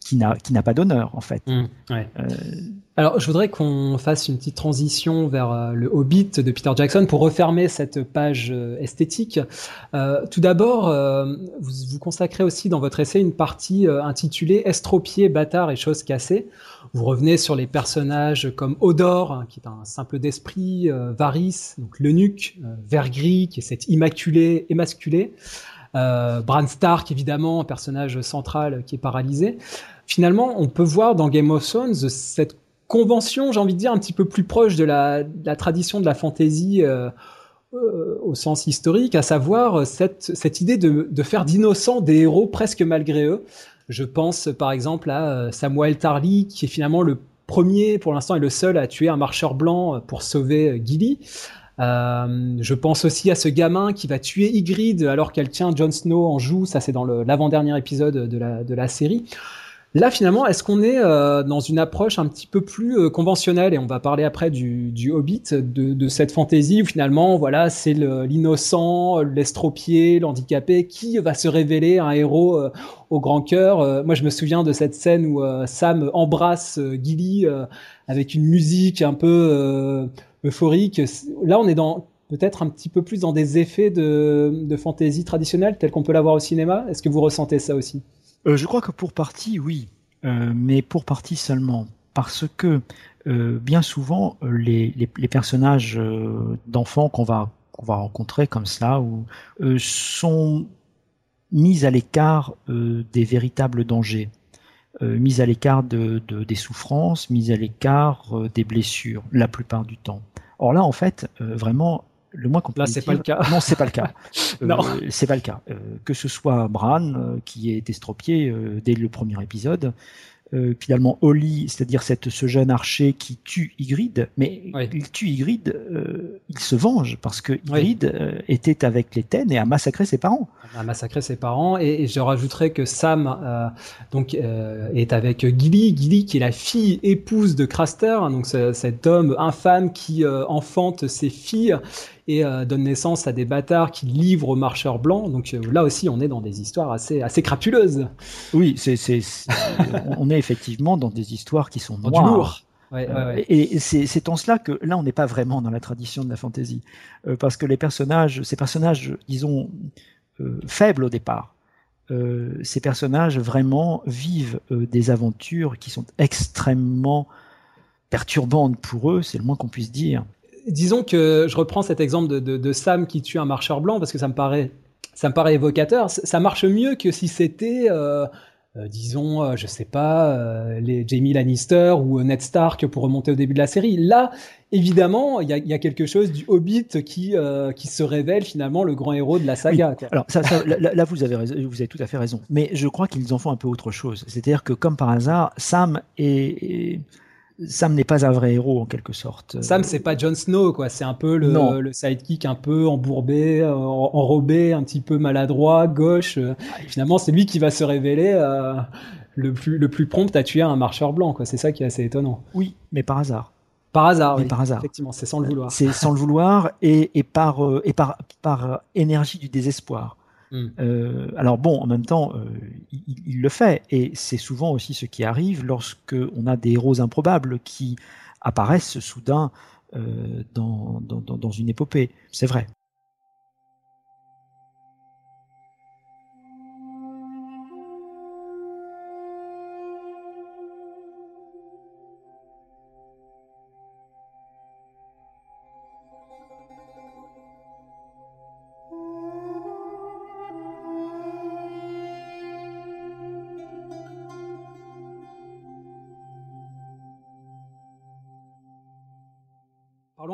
qui n'a pas d'honneur en fait. Mmh, euh, Alors je voudrais qu'on fasse une petite transition vers euh, le Hobbit de Peter Jackson pour refermer cette page euh, esthétique. tout d'abord, vous, vous consacrez aussi dans votre essai une partie intitulée Estropiés, bâtards et choses cassées. Vous revenez sur les personnages comme Odor, hein, qui est un simple d'esprit, Varys, donc l'eunuque, Vergris, qui est cet immaculé, émasculé. Euh, Bran Stark, évidemment, personnage central qui est paralysé finalement, on peut voir dans Game of Thrones cette convention, j'ai envie de dire, un petit peu plus proche de la, tradition de la fantasy euh, euh, au sens historique, à savoir cette, idée de, faire d'innocents des héros presque malgré eux. Je pense par exemple à euh, Samuel Tarly, qui est finalement le premier, pour l'instant, et le seul à tuer un marcheur blanc pour sauver Gilly. Je pense aussi à ce gamin qui va tuer Ygritte alors qu'elle tient Jon Snow en joue. Ça, c'est dans l'avant-dernier épisode de la série. Là, finalement, est-ce qu'on est, euh, dans une approche un petit peu plus euh, conventionnelle? Et on va parler après du, Hobbit, de, cette fantaisie où finalement, voilà, c'est l'innocent, l'estropié, l'handicapé qui va se révéler un héros euh, au grand cœur. moi, je me souviens de cette scène où Sam embrasse Gilly avec une musique un peu euphorique. Là, on est dans peut-être un petit peu plus dans des effets de, de fantaisie traditionnelle, tels qu'on peut l'avoir au cinéma. Est-ce que vous ressentez ça aussi? Euh, je crois que pour partie, oui, euh, mais pour partie seulement. parce que bien souvent, les, personnages d'enfants qu'on va, rencontrer comme ça sont mis à l'écart des véritables dangers. mis à l'écart de, de, des souffrances, mis à l'écart des blessures, la plupart du temps. Or là, en fait, vraiment, le moins qu'on Là, c'est pas le cas. Non, c'est pas le cas. non, euh, c'est pas le cas. Euh, que ce soit Bran euh, qui est estropié dès le premier épisode, euh, finalement Oli, c'est-à-dire cette, ce jeune archer qui tue Ygritte, mais il tue Ygritte, euh, il se venge parce que Ygritte euh, était avec les Ten et a massacré ses parents. A massacré ses parents et, je rajouterais que Sam donc est avec Gilly, Gilly qui est la fille épouse de Craster, hein, donc cet homme infâme qui enfante ses filles et donne naissance à des bâtards qui livrent aux marcheurs blancs. Donc là aussi, on est dans des histoires assez, assez crapuleuses. Oui, c'est, on est effectivement dans des histoires qui sont noires. Euh, et c'est en cela que là, on n'est pas vraiment dans la tradition de la fantasy, euh, parce que les personnages, ces personnages, disons, euh, faibles au départ, ces personnages vraiment vivent des aventures qui sont extrêmement perturbantes pour eux, c'est le moins qu'on puisse dire. Disons que je reprends cet exemple de, Sam qui tue un marcheur blanc parce que ça me paraît, ça me paraît évocateur. Ça marche mieux que si c'était euh, disons, euh, je sais pas, euh, les Jamie Lannister ou Ned Stark pour remonter au début de la série. Là, évidemment, il y a, quelque chose du Hobbit qui qui se révèle finalement le grand héros de la saga. Alors là, vous avez vous avez tout à fait raison. Mais je crois qu'ils en font un peu autre chose. C'est-à-dire que comme par hasard, Sam est Sam n'est pas un vrai héros en quelque sorte. Sam, c'est pas Jon Snow, quoi. C'est un peu le, le, sidekick un peu embourbé, euh, enrobé, un petit peu maladroit, gauche. Finalement, c'est lui qui va se révéler euh, le plus le plus prompt à tuer un marcheur blanc, quoi. C'est ça qui est assez étonnant. Oui, mais par hasard. Par hasard, oui. par hasard. Effectivement, c'est sans le vouloir. C'est sans le vouloir et, et par euh, et par par énergie du désespoir. Mm. Euh, alors bon, en même temps, euh, il, le fait, et c'est souvent aussi ce qui arrive lorsque on a des héros improbables qui apparaissent soudain euh, dans, dans une épopée. C'est vrai.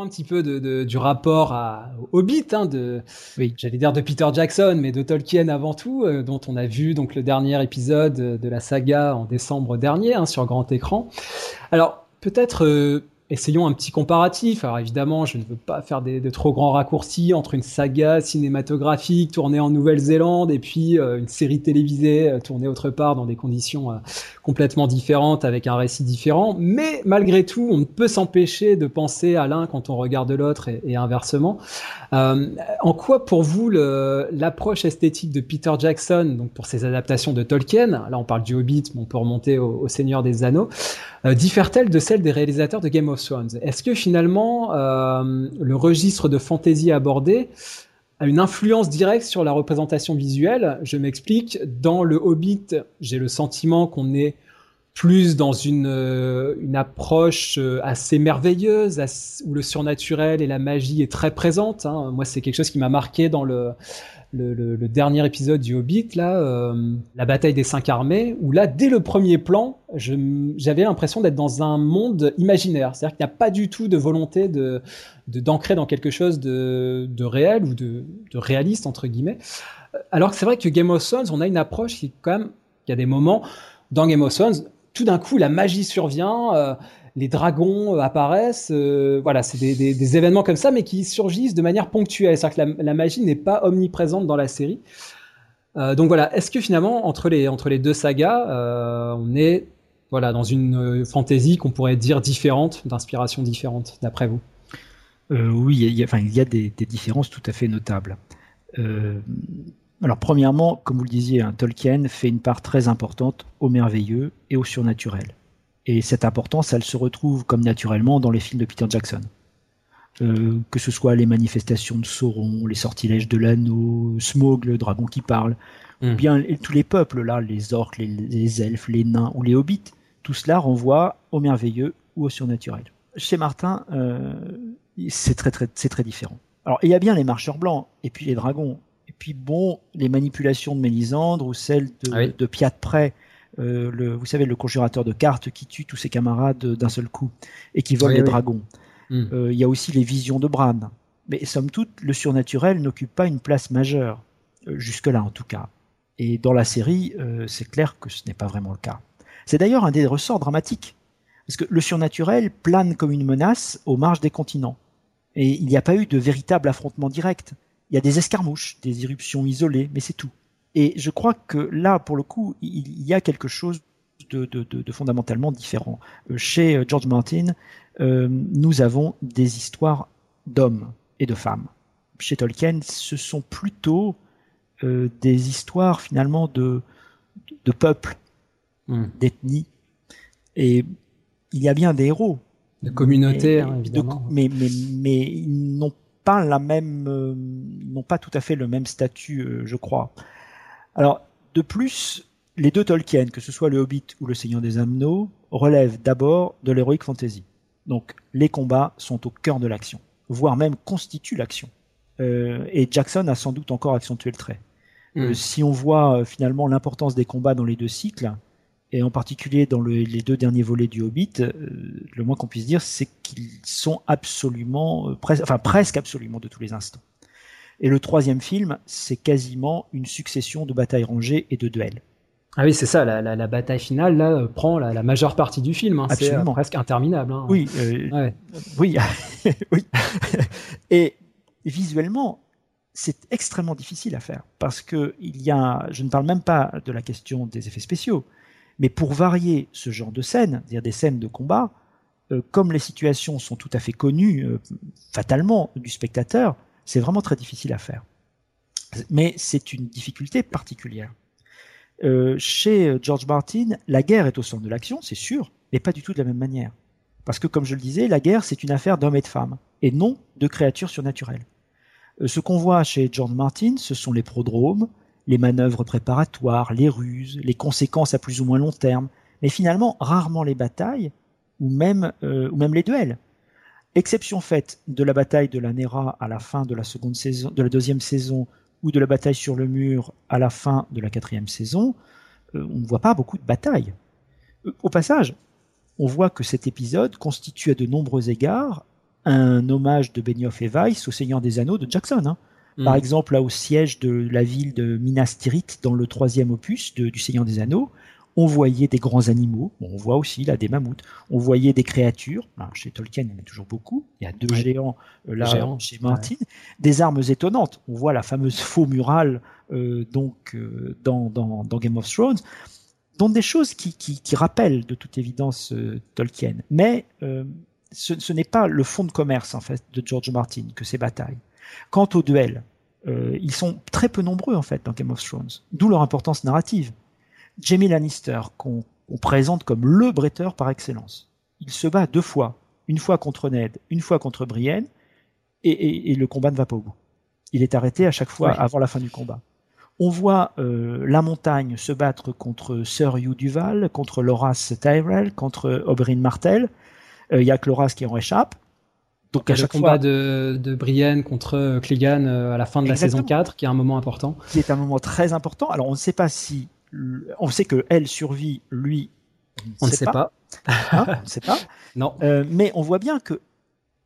Petit peu du rapport à, au Hobbit, hein, de, j'allais dire de Peter Jackson, mais de Tolkien avant tout, euh, dont on a vu donc le dernier épisode de la saga en décembre dernier hein, sur grand écran. Alors peut-être euh, essayons un petit comparatif. Alors évidemment, je ne veux pas faire de trop grands raccourcis entre une saga cinématographique tournée en Nouvelle-Zélande et puis euh, une série télévisée euh, tournée autre part dans des conditions euh, complètement différentes avec un récit différent. Mais malgré tout, on ne peut s'empêcher de penser à l'un quand on regarde l'autre et, et, inversement. en quoi pour vous l'approche esthétique de Peter Jackson, donc pour ses adaptations de Tolkien, là on parle du Hobbit, mais on peut remonter au, au Seigneur des Anneaux, diffère-t-elle de celle des réalisateurs de Game of est-ce que finalement euh, le registre de fantasy abordé a une influence directe sur la représentation visuelle? Je m'explique. Dans le Hobbit, j'ai le sentiment qu'on est plus dans une, euh, approche euh, assez merveilleuse, où le surnaturel et la magie est très présente. Hein. Moi, c'est quelque chose qui m'a marqué dans le, le, dernier épisode du Hobbit, là, euh, la bataille des cinq armées, où là, dès le premier plan, j'avais l'impression d'être dans un monde imaginaire. C'est-à-dire qu'il n'y a pas du tout de volonté de d'ancrer dans quelque chose de, de réel ou de, de, réaliste, entre guillemets. Alors que c'est vrai que Game of Thrones, on a une approche qui, quand même, il y a des moments dans Game of Thrones, tout d'un coup, la magie survient. Euh, les dragons euh, apparaissent. Euh, voilà, c'est des, événements comme ça, mais qui surgissent de manière ponctuelle. C'est-à-dire que la, magie n'est pas omniprésente dans la série. Euh, donc voilà, est-ce que finalement, entre les, entre les deux sagas, on est voilà, dans une fantaisie qu'on pourrait dire différente, d'inspiration différente, d'après vous? Oui, il y, a, enfin, il y a des, différences tout à fait notables. alors premièrement, comme vous le disiez, hein, Tolkien fait une part très importante au merveilleux et au surnaturel. Et cette importance, elle se retrouve comme naturellement dans les films de Peter Jackson. Euh, que ce soit les manifestations de Sauron, les sortilèges de l'anneau, Smaug, le dragon qui parle, ou hmm. bien tous les peuples là, les orques, les, elfes, les nains ou les hobbits, tout cela renvoie au merveilleux ou au surnaturel. Chez Martin, euh, c'est très, très, très différent. Alors, il y a bien les marcheurs blancs, et puis les dragons, et puis bon, les manipulations de Mélisandre ou celles de, ah de Piat Près, euh, le, vous savez, le conjurateur de cartes qui tue tous ses camarades d'un seul coup et qui vole les dragons. Hmm. Euh, il y a aussi les visions de Bran. Mais somme toute, le surnaturel n'occupe pas une place majeure, euh, jusque-là en tout cas. Et dans la série, c'est clair que ce n'est pas vraiment le cas. C'est d'ailleurs un des ressorts dramatiques, parce que le surnaturel plane comme une menace aux marges des continents. Et il n'y a pas eu de véritable affrontement direct. Il y a des escarmouches, des éruptions isolées, mais c'est tout. Et je crois que là, pour le coup, il y a quelque chose de, fondamentalement différent. Euh, chez euh, George Martin, euh, nous avons des histoires d'hommes et de femmes. Chez Tolkien, ce sont plutôt des histoires finalement de, de peuples, hmm. d'ethnies. Et il y a bien des héros. De communautés, évidemment. mais, mais, mais ils n'ont pas la même, n'ont pas tout à fait le même statut, je crois. Alors, de plus, les deux Tolkien, que ce soit le Hobbit ou le Seigneur des Anneaux, relèvent d'abord de l'heroic fantasy. Donc, les combats sont au cœur de l'action, voire même constituent l'action. Euh, et Jackson a sans doute encore accentué le trait. Euh, hmm. si on voit euh, finalement l'importance des combats dans les deux cycles, et en particulier dans les deux derniers volets du Hobbit, le moins qu'on puisse dire, c'est qu'ils sont absolument, enfin presque absolument de tous les instants. Et le troisième film, c'est quasiment une succession de batailles rangées et de duels. Ah oui, c'est ça, la, bataille finale là, euh, prend la, majeure partie du film. Hein. C'est euh, presque interminable. Hein. Oui, euh, oui, oui. et visuellement, c'est extrêmement difficile à faire parce que il y a, je ne parle même pas de la question des effets spéciaux, mais pour varier ce genre de scènes, c'est-à-dire des scènes de combat, comme les situations sont tout à fait connues fatalement du spectateur, c'est vraiment très difficile à faire. Mais c'est une difficulté particulière. Euh, chez George Martin, la guerre est au centre de l'action, c'est sûr, mais pas du tout de la même manière. Parce que, comme je le disais, la guerre, c'est une affaire d'hommes et de femmes, et non de créatures surnaturelles. Euh, ce qu'on voit chez George Martin, ce sont les prodromes, les manœuvres préparatoires, les ruses, les conséquences à plus ou moins long terme, mais finalement rarement les batailles, euh, ou même les duels. Exception faite de la bataille de la Nera à la fin de la, seconde saison, de la deuxième saison ou de la bataille sur le mur à la fin de la quatrième saison, euh, on ne voit pas beaucoup de batailles. Euh, au passage, on voit que cet épisode constitue à de nombreux égards un hommage de Benioff et Weiss au Seigneur des Anneaux de Jackson. Hein. Mm. Par exemple, là au siège de la ville de Minas Tirith dans le troisième opus du Seigneur des Anneaux, on voyait des grands animaux, on voit aussi là des mammouths, on voyait des créatures, chez Tolkien il y en a toujours beaucoup, il y a deux géants euh, là chez Martin, des armes étonnantes, on voit la fameuse faux murale euh, donc euh, dans, Game of Thrones, donc des choses qui, rappellent de toute évidence Tolkien, mais ce, n'est pas le fond de commerce en fait de George Martin que ces batailles. Quant aux duels, ils sont très peu nombreux en fait dans Game of Thrones, d'où leur importance narrative. Jamie Lannister, qu'on présente comme le bretteur par excellence. Il se bat deux fois, une fois contre Ned, une fois contre Brienne, et, le combat ne va pas au bout. Il est arrêté à chaque fois avant la fin du combat. On voit euh, la montagne se battre contre Sir Hugh Duval, contre Loras Tyrell, contre Oberyn Martell. Euh, il y a que Loras qui en échappe. Donc à chaque combat de, de Brienne contre Clegane euh, à la fin de la saison 4, qui est un moment important. Qui est un moment très important. Alors on ne sait pas si on sait que elle survit, lui, on ne sait pas. Hein, on ne sait pas. non. Euh, mais on voit bien que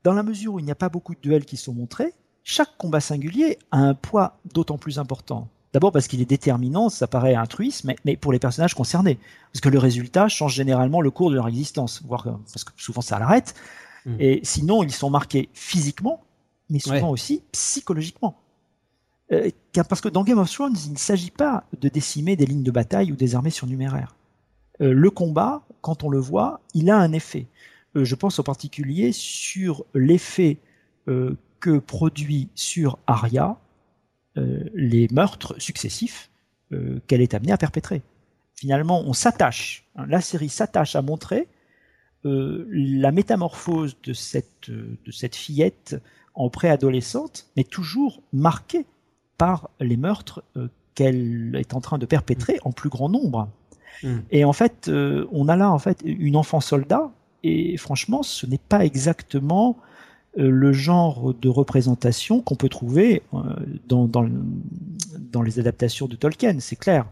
dans la mesure où il n'y a pas beaucoup de duels qui sont montrés, chaque combat singulier a un poids d'autant plus important. D'abord parce qu'il est déterminant, ça paraît mais, mais, pour les personnages concernés. Parce que le résultat change généralement le cours de leur existence, voire parce que souvent ça l'arrête. Hmm. Et sinon, ils sont marqués physiquement, mais souvent aussi psychologiquement. Euh, parce que dans Game of Thrones, il ne s'agit pas de décimer des lignes de bataille ou des armées surnuméraires. Euh, le combat, quand on le voit, il a un effet. Euh, je pense en particulier sur l'effet que produit sur Arya les meurtres successifs qu'elle est amenée à perpétrer. Finalement, on s'attache, hein, la série s'attache à montrer la métamorphose de cette, de cette fillette en préadolescente, mais toujours marquée par les meurtres euh, qu'elle est en train de perpétrer en plus grand nombre. Hmm. Et en fait, on a là en fait une enfant soldat, et franchement, ce n'est pas exactement le genre de représentation qu'on peut trouver dans, dans les adaptations de Tolkien, c'est clair.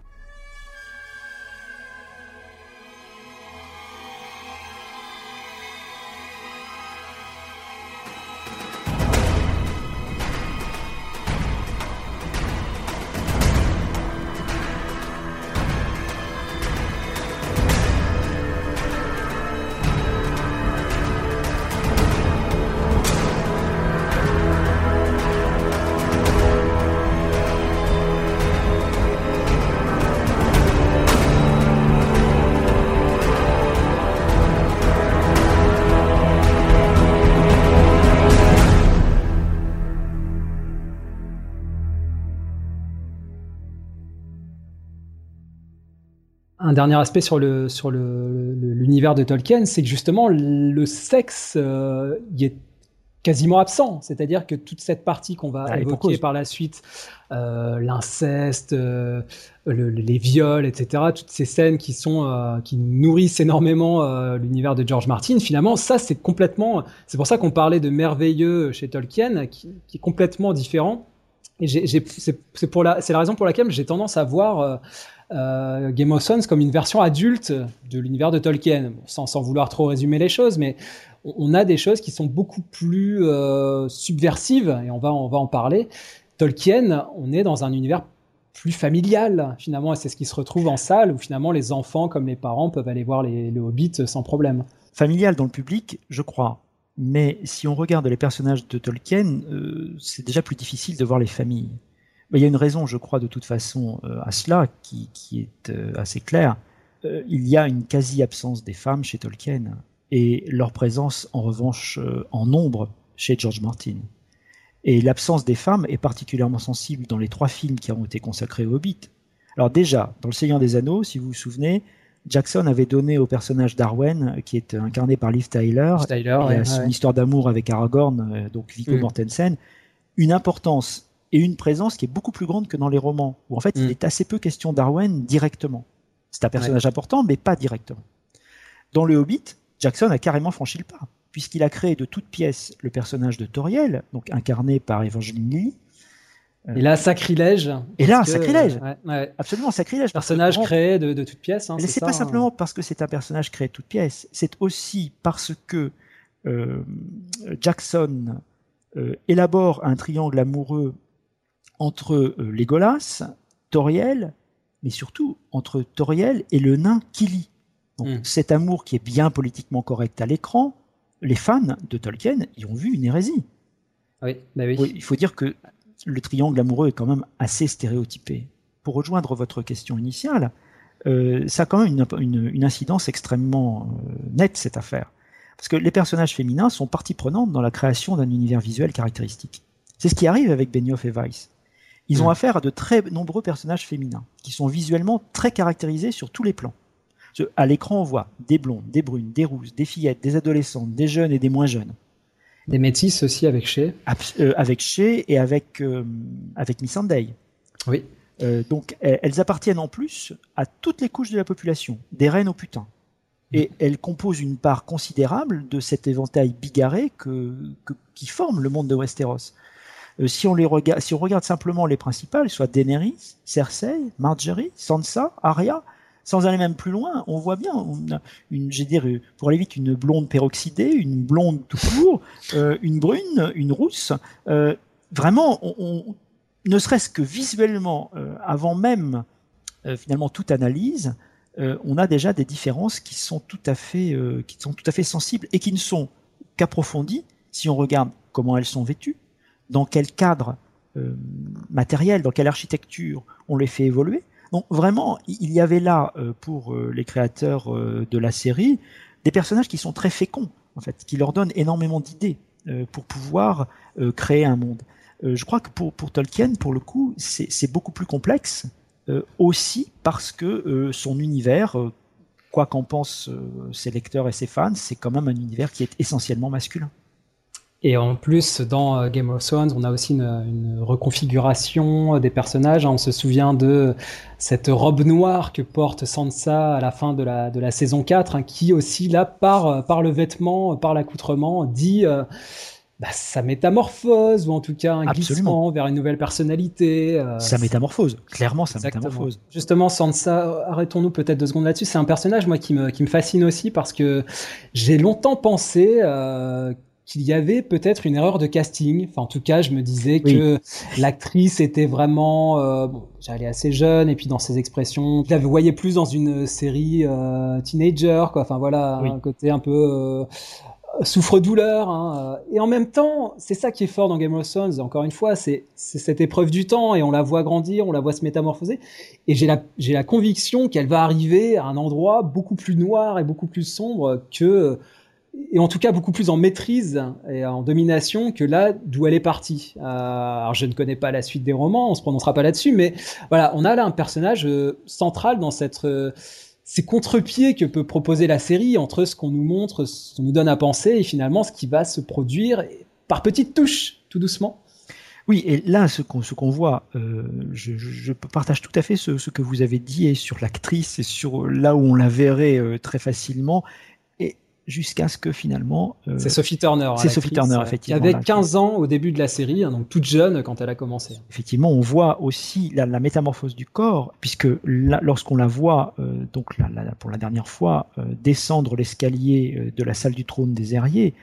Dernier aspect sur le sur l'univers de Tolkien, c'est que justement le sexe euh, y est quasiment absent. C'est-à-dire que toute cette partie qu'on va ah, évoquer par la suite, euh, l'inceste, euh, les viols, etc., toutes ces scènes qui sont qui nourrissent énormément l'univers de George Martin, finalement, ça c'est complètement. C'est pour ça qu'on parlait de merveilleux chez Tolkien, qui, qui est complètement différent. Et c'est pour la c'est la raison pour laquelle j'ai tendance à voir euh, Game of Thrones comme une version adulte de l'univers de Tolkien, sans, sans, vouloir trop résumer les choses, mais on, a des choses qui sont beaucoup plus euh, subversives, et on va, en parler. Tolkien, on est dans un univers plus familial, finalement, et c'est ce qui se retrouve en salle, où finalement les enfants comme les parents peuvent aller voir les, Hobbits sans problème. Familial dans le public, je crois. Mais si on regarde les personnages de Tolkien, euh, c'est déjà plus difficile de voir les familles il y a une raison, je crois, de toute façon euh, à cela, qui, est euh, assez claire. Euh, il y a une quasi-absence des femmes chez Tolkien, et leur présence, en revanche, en nombre chez George Martin. Et l'absence des femmes est particulièrement sensible dans les trois films qui ont été consacrés au Hobbit. Alors déjà, dans Le Seigneur des Anneaux, si vous vous souvenez, Jackson avait donné au personnage d'Arwen, qui est incarné par Liv Tyler, et son histoire d'amour avec Aragorn, donc Viggo mm. Mortensen, une importance et une présence qui est beaucoup plus grande que dans les romans, où en fait il mm. est assez peu question d'Arwen directement. C'est un personnage important, mais pas directement. Dans le Hobbit, Jackson a carrément franchi le pas, puisqu'il a créé de toutes pièces le personnage de Toriel, donc incarné par Evangeline Lilly. Euh, et là, sacrilège. Et là, sacrilège. Absolument, sacrilège. Personnage créé de, toutes pièces. Hein, c'est pas hein. simplement parce que c'est un personnage créé de toutes pièces, c'est aussi parce que euh, Jackson euh, élabore un triangle amoureux entre euh, Legolas, Toriel, mais surtout entre Toriel et le nain Kili. Donc, hmm. Cet amour qui est bien politiquement correct à l'écran, les fans de Tolkien y ont vu une hérésie. Oui, bah oui. Il faut dire que le triangle amoureux est quand même assez stéréotypé. Pour rejoindre votre question initiale, euh, ça a quand même une, incidence extrêmement euh, nette, cette affaire. Parce que les personnages féminins sont partie prenante dans la création d'un univers visuel caractéristique. C'est ce qui arrive avec Benioff et Weiss. Ils ont mm. affaire à de très nombreux personnages féminins, qui sont visuellement très caractérisés sur tous les plans. À l'écran, on voit des blondes, des brunes, des rousses, des fillettes, des adolescentes, des jeunes et des moins jeunes. Des métisses aussi avec Shea euh, Avec Shea et avec, euh, avec Miss Oui. Euh, donc elles appartiennent en plus à toutes les couches de la population, des reines aux putains. Et mm. elles composent une part considérable de cet éventail bigarré que, qui forme le monde de Westeros. Euh, si on les regarde, si on regarde simplement les principales, soit Daenerys, Cersei, Marjorie, Sansa, Arya, sans aller même plus loin, on voit bien, une, pour aller vite, une blonde peroxydée, une blonde tout court, euh, une brune, une rousse. Euh, vraiment, ne serait-ce que visuellement, avant même finalement toute analyse, on a déjà des différences qui sont tout à fait, qui sont tout à fait sensibles et qui ne sont qu'approfondies si on regarde comment elles sont vêtues, dans quel cadre euh, matériel, dans quelle architecture on les fait évoluer. Donc vraiment, il y avait là euh, pour euh, les créateurs de la série des personnages qui sont très féconds, en fait, qui leur donnent énormément d'idées pour pouvoir créer un monde. je crois que pour, pour Tolkien, pour le coup, c'est beaucoup plus complexe, aussi parce que son univers, quoi qu'en pensent ses lecteurs et ses fans, c'est quand même un univers qui est essentiellement masculin. Et en plus, dans Game of Thrones, on a aussi une, reconfiguration des personnages. On se souvient de cette robe noire que porte Sansa à la fin de la, de la saison 4, hein, qui aussi, là, par, par le vêtement, par l'accoutrement, dit bah, sa métamorphose, ou en tout cas un glissement vers une nouvelle personnalité. Euh, sa métamorphose, clairement sa métamorphose. Justement, Sansa, arrêtons-nous peut-être deux secondes là-dessus. C'est un personnage, moi, qui me, qui me fascine aussi parce que j'ai longtemps pensé euh, qu'il y avait peut-être une erreur de casting. Enfin, en tout cas, je me disais que l'actrice était vraiment, euh, bon, j'allais assez jeune, et puis dans ses expressions, je la voyais plus dans une série euh, teenager, quoi. Enfin voilà, un côté un peu euh, souffre-douleur. Hein. Et en même temps, c'est ça qui est fort dans Game of Thrones, encore une fois, c'est cette épreuve du temps et on la voit grandir, on la voit se métamorphoser. Et j'ai la, la conviction qu'elle va arriver à un endroit beaucoup plus noir et beaucoup plus sombre que, et en tout cas beaucoup plus en maîtrise et en domination que là d'où elle est partie. Euh, alors je ne connais pas la suite des romans, on se prononcera pas là-dessus, mais voilà, on a là un personnage euh, central dans cette... Euh, ces contre-pieds que peut proposer la série entre ce qu'on nous montre, ce qu'on nous donne à penser et finalement ce qui va se produire par petites touches, tout doucement. Oui, et là, ce qu'on qu'on voit, je, partage tout à fait ce, que vous avez dit sur l'actrice et sur là où on la verrait très facilement jusqu'à ce que finalement. Euh, c'est Sophie Turner. Hein, c'est Sophie Turner, effectivement. Qui avait 15 ans au début de la série, hein, donc toute jeune quand elle a commencé. Effectivement, on voit aussi la, métamorphose du corps, puisque lorsqu'on la voit, euh, donc pour la dernière fois, euh, descendre l'escalier de la salle du trône des Herriers,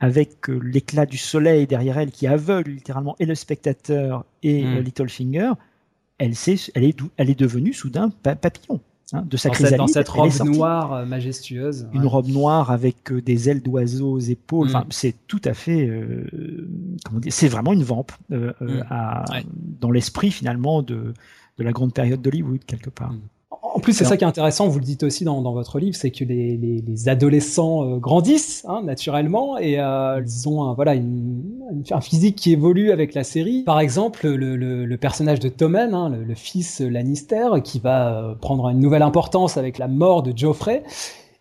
avec l'éclat du soleil derrière elle qui aveugle littéralement et le spectateur et mm. Littlefinger, elle, sait, elle, est, elle est devenue soudain papillon. Hein, de sa dans cette, robe noire euh, majestueuse. Une robe noire avec euh, des ailes d'oiseaux aux épaules. Enfin, mm. c'est tout à fait. Euh, comment dire C'est vraiment une vampe mm. dans l'esprit finalement de, de la grande période d'Hollywood quelque part. Mm. En plus, c'est ça qui est intéressant, vous le dites aussi dans, dans votre livre, c'est que les, les, les, adolescents euh, grandissent hein, naturellement et euh, ils ont un, voilà une, un physique qui évolue avec la série. Par exemple, le, le, le personnage de Tommen, hein, le, fils Lannister, qui va euh, prendre une nouvelle importance avec la mort de Geoffrey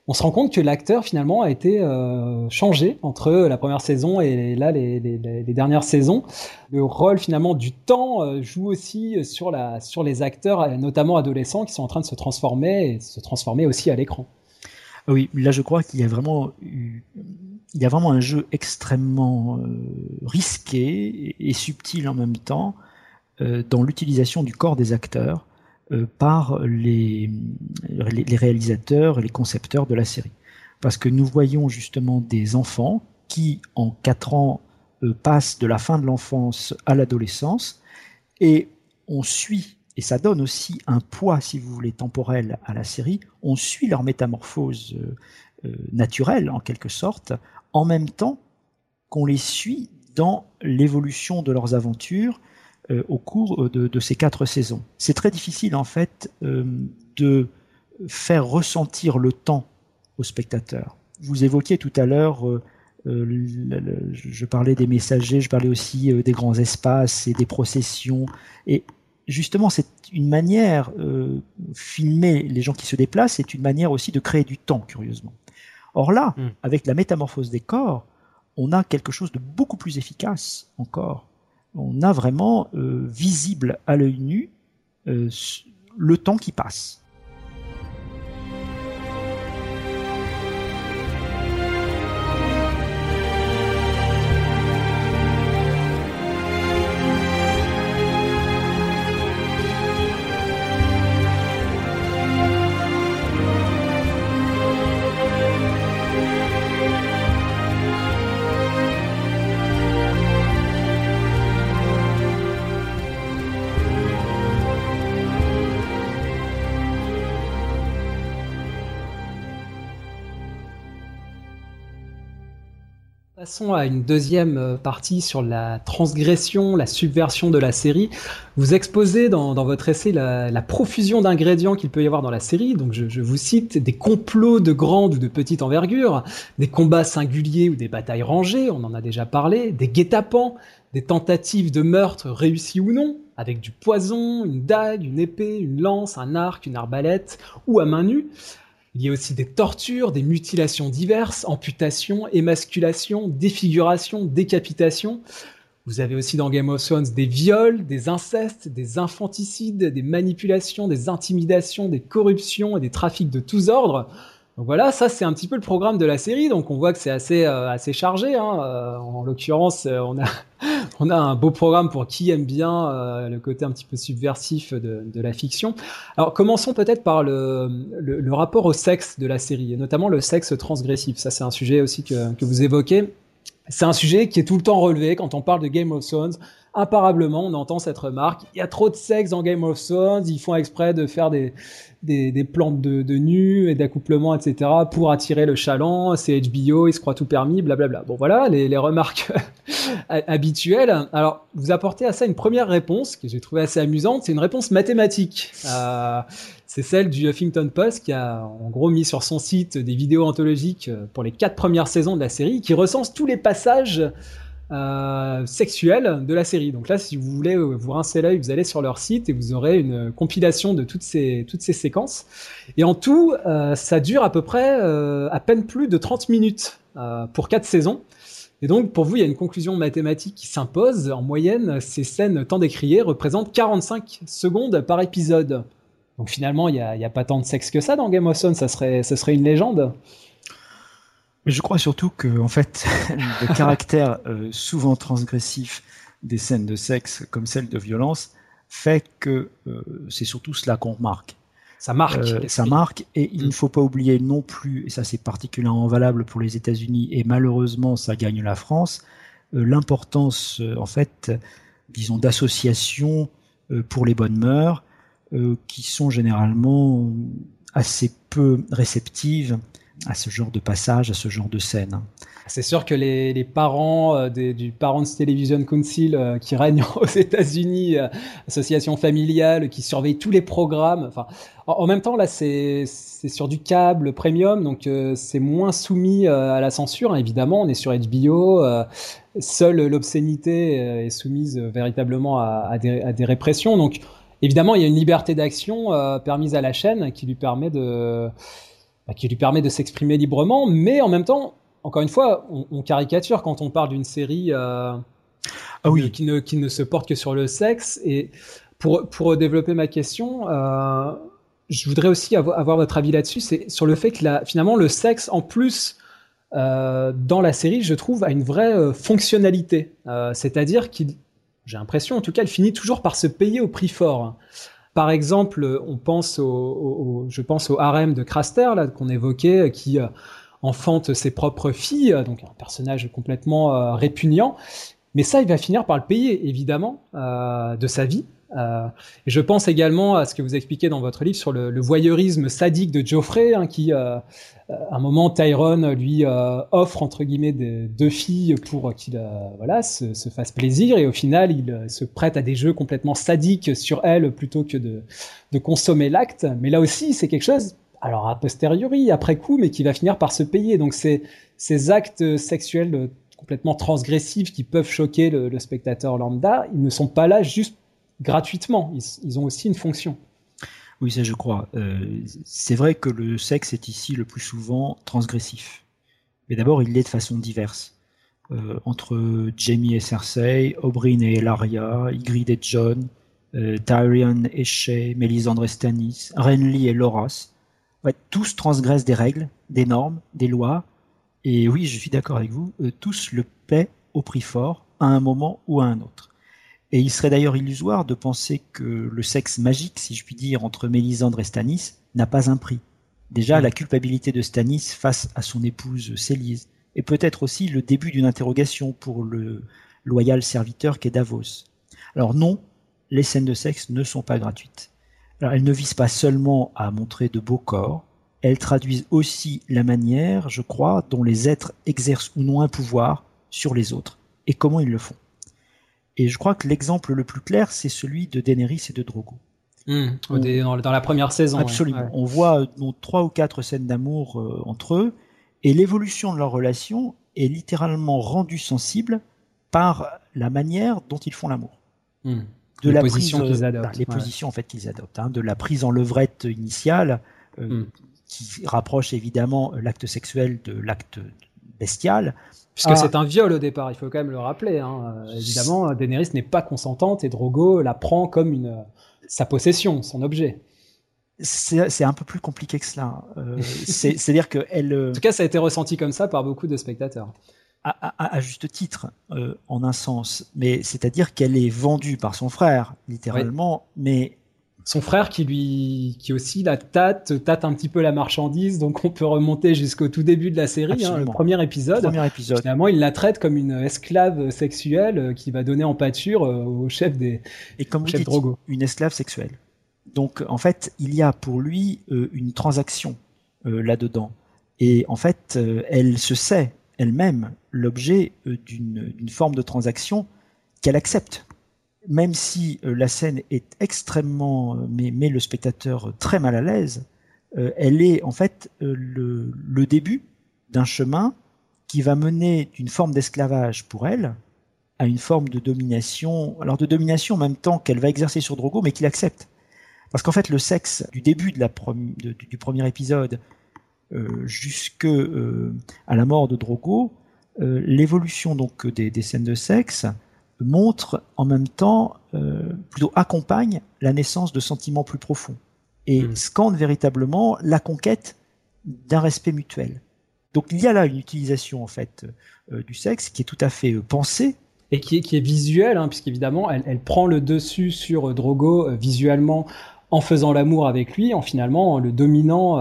on se rend compte que l'acteur finalement a été euh, changé entre la première saison et là les, dernières saisons. Le rôle finalement du temps euh, joue aussi sur la sur les acteurs, notamment adolescents, qui sont en train de se transformer et se transformer aussi à l'écran. Ah oui, là je crois qu'il y a vraiment il y a vraiment un jeu extrêmement euh, risqué et, subtil en même temps dans l'utilisation du corps des acteurs euh, par les, les, réalisateurs et les concepteurs de la série. Parce que nous voyons justement des enfants qui, en quatre ans, euh, passent de la fin de l'enfance à l'adolescence, et on suit, et ça donne aussi un poids, si vous voulez, temporel à la série, on suit leur métamorphose euh, naturelle, en quelque sorte, en même temps qu'on les suit dans l'évolution de leurs aventures euh, au cours euh, de, ces quatre saisons. C'est très difficile en fait euh, de faire ressentir le temps au spectateur. Vous évoquiez tout à l'heure, je parlais des messagers, je parlais aussi des grands espaces et des processions. Et justement, c'est une manière, filmer les gens qui se déplacent, c'est une manière aussi de créer du temps, curieusement. Or là, hmm. avec la métamorphose des corps, on a quelque chose de beaucoup plus efficace encore on a vraiment euh, visible à l'œil nu euh, le temps qui passe. Passons à une deuxième euh, partie sur la transgression, la subversion de la série. Vous exposez dans, votre essai la, profusion d'ingrédients qu'il peut y avoir dans la série. Donc je, vous cite des complots de grande ou de petite envergure, des combats singuliers ou des batailles rangées, on en a déjà parlé, des guet-apens, des tentatives de meurtre réussies ou non, avec du poison, une dague, une épée, une lance, un arc, une arbalète ou à main nue. Il y a aussi des tortures, des mutilations diverses, amputations, émasculations, défigurations, décapitations. Vous avez aussi dans Game of Thrones des viols, des incestes, des infanticides, des manipulations, des intimidations, des corruptions et des trafics de tous ordres. Donc voilà, ça c'est un petit peu le programme de la série. Donc on voit que c'est assez euh, assez chargé. Hein. Euh, en l'occurrence, euh, on a on a un beau programme pour qui aime bien le côté un petit peu subversif de, de la fiction. Alors commençons peut-être par le, le, rapport au sexe de la série, et notamment le sexe transgressif. Ça c'est un sujet aussi que, que vous évoquez. C'est un sujet qui est tout le temps relevé quand on parle de Game of Thrones. Imparablement, on entend cette remarque. Il y a trop de sexe dans Game of Thrones. Ils font exprès de faire des, des, des plantes de, de nus et d'accouplement, etc. pour attirer le chaland. C'est HBO, ils se croient tout permis, blablabla. Bon, voilà les, les remarques habituelles. Alors, vous apportez à ça une première réponse que j'ai trouvée assez amusante. C'est une réponse mathématique. Euh, c'est celle du Huffington Post qui a en gros mis sur son site des vidéos anthologiques euh, pour les quatre premières saisons de la série, qui recense tous les passages euh, sexuels de la série. Donc là, si vous voulez euh, vous rincer l'œil, vous allez sur leur site et vous aurez une compilation de toutes ces, toutes ces séquences. Et en tout, euh, ça dure à peu près euh, à peine plus de 30 minutes euh, pour quatre saisons. Et donc, pour vous, il y a une conclusion mathématique qui s'impose. En moyenne, ces scènes tant décriées représentent 45 secondes par épisode. Donc finalement, il n'y a, a, pas tant de sexe que ça dans Game of Thrones, ça serait, ça serait une légende. Je crois surtout que, en fait, le caractère euh, souvent transgressif des scènes de sexe, comme celle de violence, fait que euh, c'est surtout cela qu'on remarque. Ça marque. Euh, ça marque, et il mm. ne faut pas oublier non plus, et ça c'est particulièrement valable pour les États-Unis, et malheureusement ça gagne la France, l'importance, en fait, disons, d'associations pour les bonnes mœurs, qui sont généralement assez peu réceptives à ce genre de passage, à ce genre de scène. C'est sûr que les, les parents euh, des, du Parents Television Council euh, qui règne aux États-Unis, euh, association familiale qui surveille tous les programmes. Enfin, en, même temps, là, c'est sur du câble premium, donc c'est moins soumis à la censure. Hein, évidemment, on est sur HBO. seule l'obscénité est soumise véritablement à, à, des, à, des, répressions. Donc, évidemment, il y a une liberté d'action permise à la chaîne qui lui permet de bah, qui lui permet de s'exprimer librement, mais en même temps, encore une fois, on, on caricature quand on parle d'une série euh, ah oui. qui, ne, qui ne se porte que sur le sexe. Et pour, pour développer ma question, euh, je voudrais aussi avoir, avoir votre avis là-dessus, c'est sur le fait que la, finalement le sexe, en plus euh, dans la série, je trouve, a une vraie euh, fonctionnalité. Euh, c'est-à-dire qu'il, j'ai l'impression, en tout cas, il finit toujours par se payer au prix fort. Par exemple, on pense au, je pense au harem de Craster là qu'on évoquait, qui euh, enfante ses propres filles, donc un personnage complètement euh, répugnant. Mais ça, il va finir par le payer, évidemment, euh, de sa vie. Euh, et je pense également à ce que vous expliquez dans votre livre sur le, voyeurisme sadique de Geoffrey, hein, qui, euh, à un moment, Tyrone lui euh, offre entre guillemets deux filles pour qu'il euh, voilà se, se, fasse plaisir, et au final, il se prête à des jeux complètement sadiques sur elle plutôt que de, consommer l'acte. Mais là aussi, c'est quelque chose alors a posteriori, après coup, mais qui va finir par se payer. Donc ces actes sexuels complètement transgressifs qui peuvent choquer le, le, spectateur lambda, ils ne sont pas là juste gratuitement, ils, ont aussi une fonction. Oui, ça je crois. Euh, c'est vrai que le sexe est ici le plus souvent transgressif. Mais d'abord, il l'est de façon diverse. Euh, entre Jamie et Cersei, Oberyn et Elaria, Ygritte et John, euh, Tyrion et Shay, Mélisandre et Stannis, Renly et Loras, tous transgressent des règles, des normes, des lois, et oui, je suis d'accord avec vous, euh, tous le paient au prix fort, à un moment ou à un autre. Et il serait d'ailleurs illusoire de penser que le sexe magique, si je puis dire, entre Mélisandre et Stanis, n'a pas un prix. Déjà, mmh. la culpabilité de Stanis face à son épouse Célise, et peut-être aussi le début d'une interrogation pour le loyal serviteur qu'est Davos. Alors non, les scènes de sexe ne sont pas gratuites. Alors, elles ne visent pas seulement à montrer de beaux corps, elles traduisent aussi la manière, je crois, dont les êtres exercent ou non un pouvoir sur les autres, et comment ils le font? Et je crois que l'exemple le plus clair, c'est celui de Daenerys et de Drogo. Mmh, On, dans, dans, la première saison. Absolument. Ouais. On voit donc, trois ou quatre scènes d'amour euh, entre eux, et l'évolution de leur relation est littéralement rendue sensible par la manière dont ils font l'amour. Mmh de les la positions qu'ils adoptent. Les ouais. positions en fait qu'ils adoptent, hein, de la prise en levrette initiale, euh, mm. qui rapproche évidemment l'acte sexuel de l'acte bestial. Puisque ah. c'est un viol au départ, il faut quand même le rappeler. Hein. Évidemment, Daenerys n'est pas consentante et Drogo la prend comme une, sa possession, son objet. C'est un peu plus compliqué que cela. Euh, c'est-à-dire qu'elle. En tout cas, ça a été ressenti comme ça par beaucoup de spectateurs. À, juste titre, euh, en un sens, mais c'est-à-dire qu'elle est vendue par son frère, littéralement, mais son frère qui lui, qui aussi la tâte, tâte un petit peu la marchandise. Donc on peut remonter jusqu'au tout début de la série, hein, le premier épisode. Premier épisode. Finalement, il la traite comme une esclave sexuelle euh, qui va donner en pâture euh, au chef des. Et comme vous dites, une esclave sexuelle. Donc en fait, il y a pour lui euh, une transaction là-dedans. Et en fait, elle se sait elle-même l'objet d'une forme de transaction qu'elle accepte même si euh, la scène est extrêmement, euh, mais met le spectateur très mal à l'aise, euh, elle est en fait le, début d'un chemin qui va mener d'une forme d'esclavage pour elle à une forme de domination, alors de domination en même temps qu'elle va exercer sur Drogo, mais qu'il accepte. Parce qu'en fait, le sexe du début de la du premier épisode euh, jusque à la mort de Drogo, l'évolution donc des, scènes de sexe montre en même temps, euh, plutôt accompagne la naissance de sentiments plus profonds et mmh. scande véritablement la conquête d'un respect mutuel. Donc il y a là une utilisation en fait euh, du sexe qui est tout à fait euh, pensée et qui est, qui est visuelle, hein, puisqu'évidemment elle, elle, prend le dessus sur Drogo visuellement en faisant l'amour avec lui, en finalement en le dominant,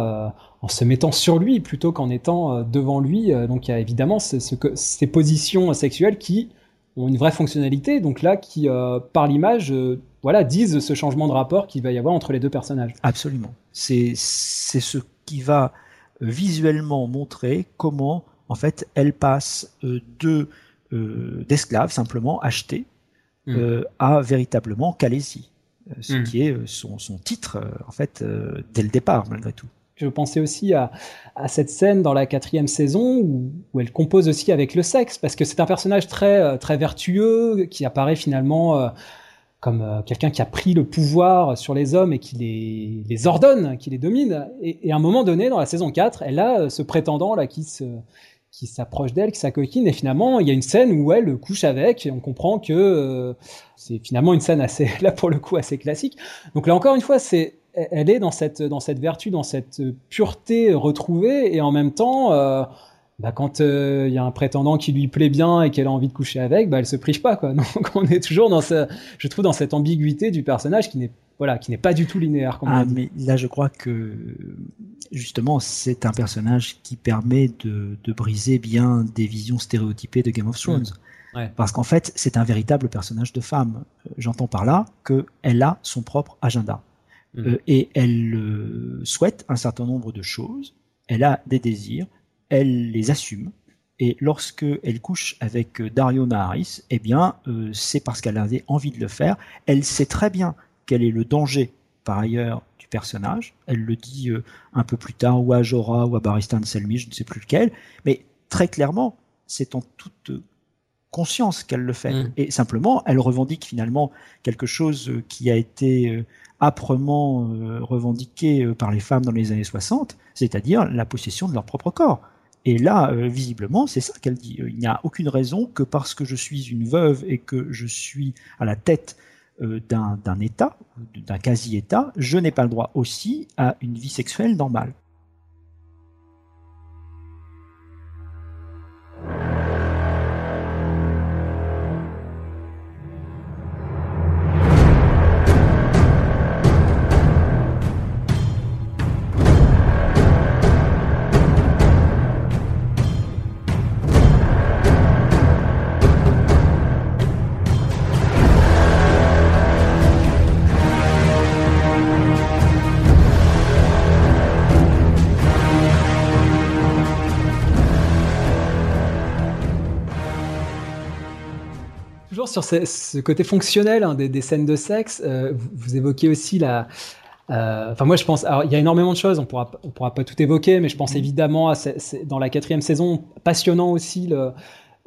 en se mettant sur lui plutôt qu'en étant devant lui. donc il y a évidemment ce, ce, ces positions sexuelles qui ont une vraie fonctionnalité, donc là, qui, euh, par l'image, euh, voilà, disent ce changement de rapport qu'il va y avoir entre les deux personnages. Absolument. C'est ce qui va euh, visuellement montrer comment, en fait, elle passe de d'esclaves simplement achetés mm. à véritablement Calaisie, ce mm. qui est son, son titre, en fait, dès le départ, malgré tout. Je pensais aussi à, cette scène dans la quatrième saison où, elle compose aussi avec le sexe, parce que c'est un personnage très, euh, très vertueux qui apparaît finalement euh, comme euh, quelqu'un qui a pris le pouvoir sur les hommes et qui les, ordonne, qui les domine. Et, à un moment donné, dans la saison 4, elle a ce prétendant là qui s'approche d'elle, qui s'acoquine, et finalement, il y a une scène où elle couche avec, et on comprend que c'est finalement une scène assez, là pour le coup, assez classique. Donc là encore une fois, c'est elle est dans cette, dans cette vertu, dans cette pureté retrouvée, et en même temps, euh, bah, quand il euh, y a un prétendant qui lui plaît bien et qu'elle a envie de coucher avec, bah, elle se prive pas. Quoi. Donc on est toujours dans ce, je trouve, dans cette ambiguïté du personnage qui n'est voilà, qui n'est pas du tout linéaire. Comme ah, mais là, je crois que justement, c'est un personnage qui permet de, de, briser bien des visions stéréotypées de Game of Thrones. Mmh. Ouais. Parce qu'en fait, c'est un véritable personnage de femme. J'entends par là qu'elle a son propre agenda. Euh, mhm. et elle euh, souhaite un certain nombre de choses, elle a des désirs, elle les assume, et lorsque elle couche avec euh, Dario Naharis, eh bien, c'est parce qu'elle avait envie de le faire. Elle sait très bien quel est le danger, par ailleurs, du personnage. Elle le dit un peu plus tard, ou à Jorah, ou à Baristan Selmy, je ne sais plus lequel. Mais très clairement, c'est en toute conscience qu'elle le fait. Mhm. Et simplement, elle revendique finalement quelque chose qui a été âprement euh, revendiquée euh, par les femmes dans les années 60, c'est-à-dire la possession de leur propre corps. Et là, euh, visiblement, c'est ça qu'elle dit. Il n'y a aucune raison que parce que je suis une veuve et que je suis à la tête d'un État, d'un quasi-État, je n'ai pas le droit aussi à une vie sexuelle normale. Sur ce, côté fonctionnel hein, des, scènes de sexe, euh, vous, évoquez aussi la. Euh, enfin, moi, je pense. Alors, il y a énormément de choses. On pourra, on pourra pas tout évoquer, mais je pense mm. évidemment à dans la quatrième saison, passionnant aussi le,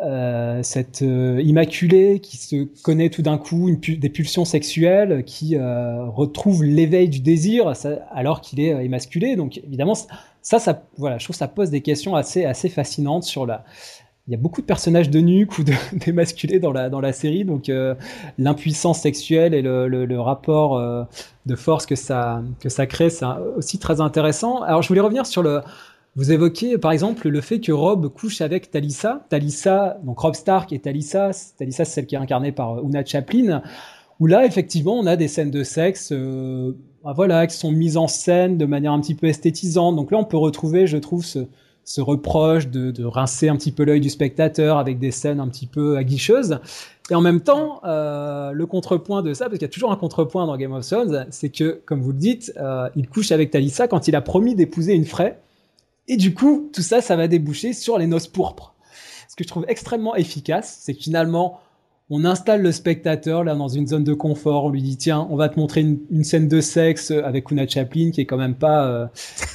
euh, cette euh, immaculée qui se connaît tout d'un coup une des pulsions sexuelles, qui euh, retrouve l'éveil du désir alors qu'il est émasculé. Donc évidemment, ça, ça, voilà, je trouve que ça pose des questions assez, assez fascinantes sur la. Il y a beaucoup de personnages de nuque ou d'émasculés dans la, série, donc l'impuissance sexuelle et le, rapport de force que ça, crée, c'est aussi très intéressant. Alors je voulais revenir sur le, vous évoquez par exemple le fait que Rob couche avec Talissa. Talissa, donc Rob Stark et Talissa, Talissa c'est celle qui est incarnée par euh, Una Chaplin, où là effectivement on a des scènes de sexe euh, bah, voilà, qui sont mises en scène de manière un petit peu esthétisante. Donc là on peut retrouver, je trouve, ce, ce reproche de, de, rincer un petit peu l'œil du spectateur avec des scènes un petit peu aguicheuses. Et en même temps, euh, le contrepoint de ça, parce qu'il y a toujours un contrepoint dans Game of Thrones, c'est que, comme vous le dites, euh, il couche avec Talissa quand il a promis d'épouser une Frey. Et du coup, tout ça, ça va déboucher sur les noces pourpres. Ce que je trouve extrêmement efficace, c'est que finalement, on installe le spectateur là dans une zone de confort. On lui dit tiens, on va te montrer une, scène de sexe avec Una Chaplin qui est quand même pas euh,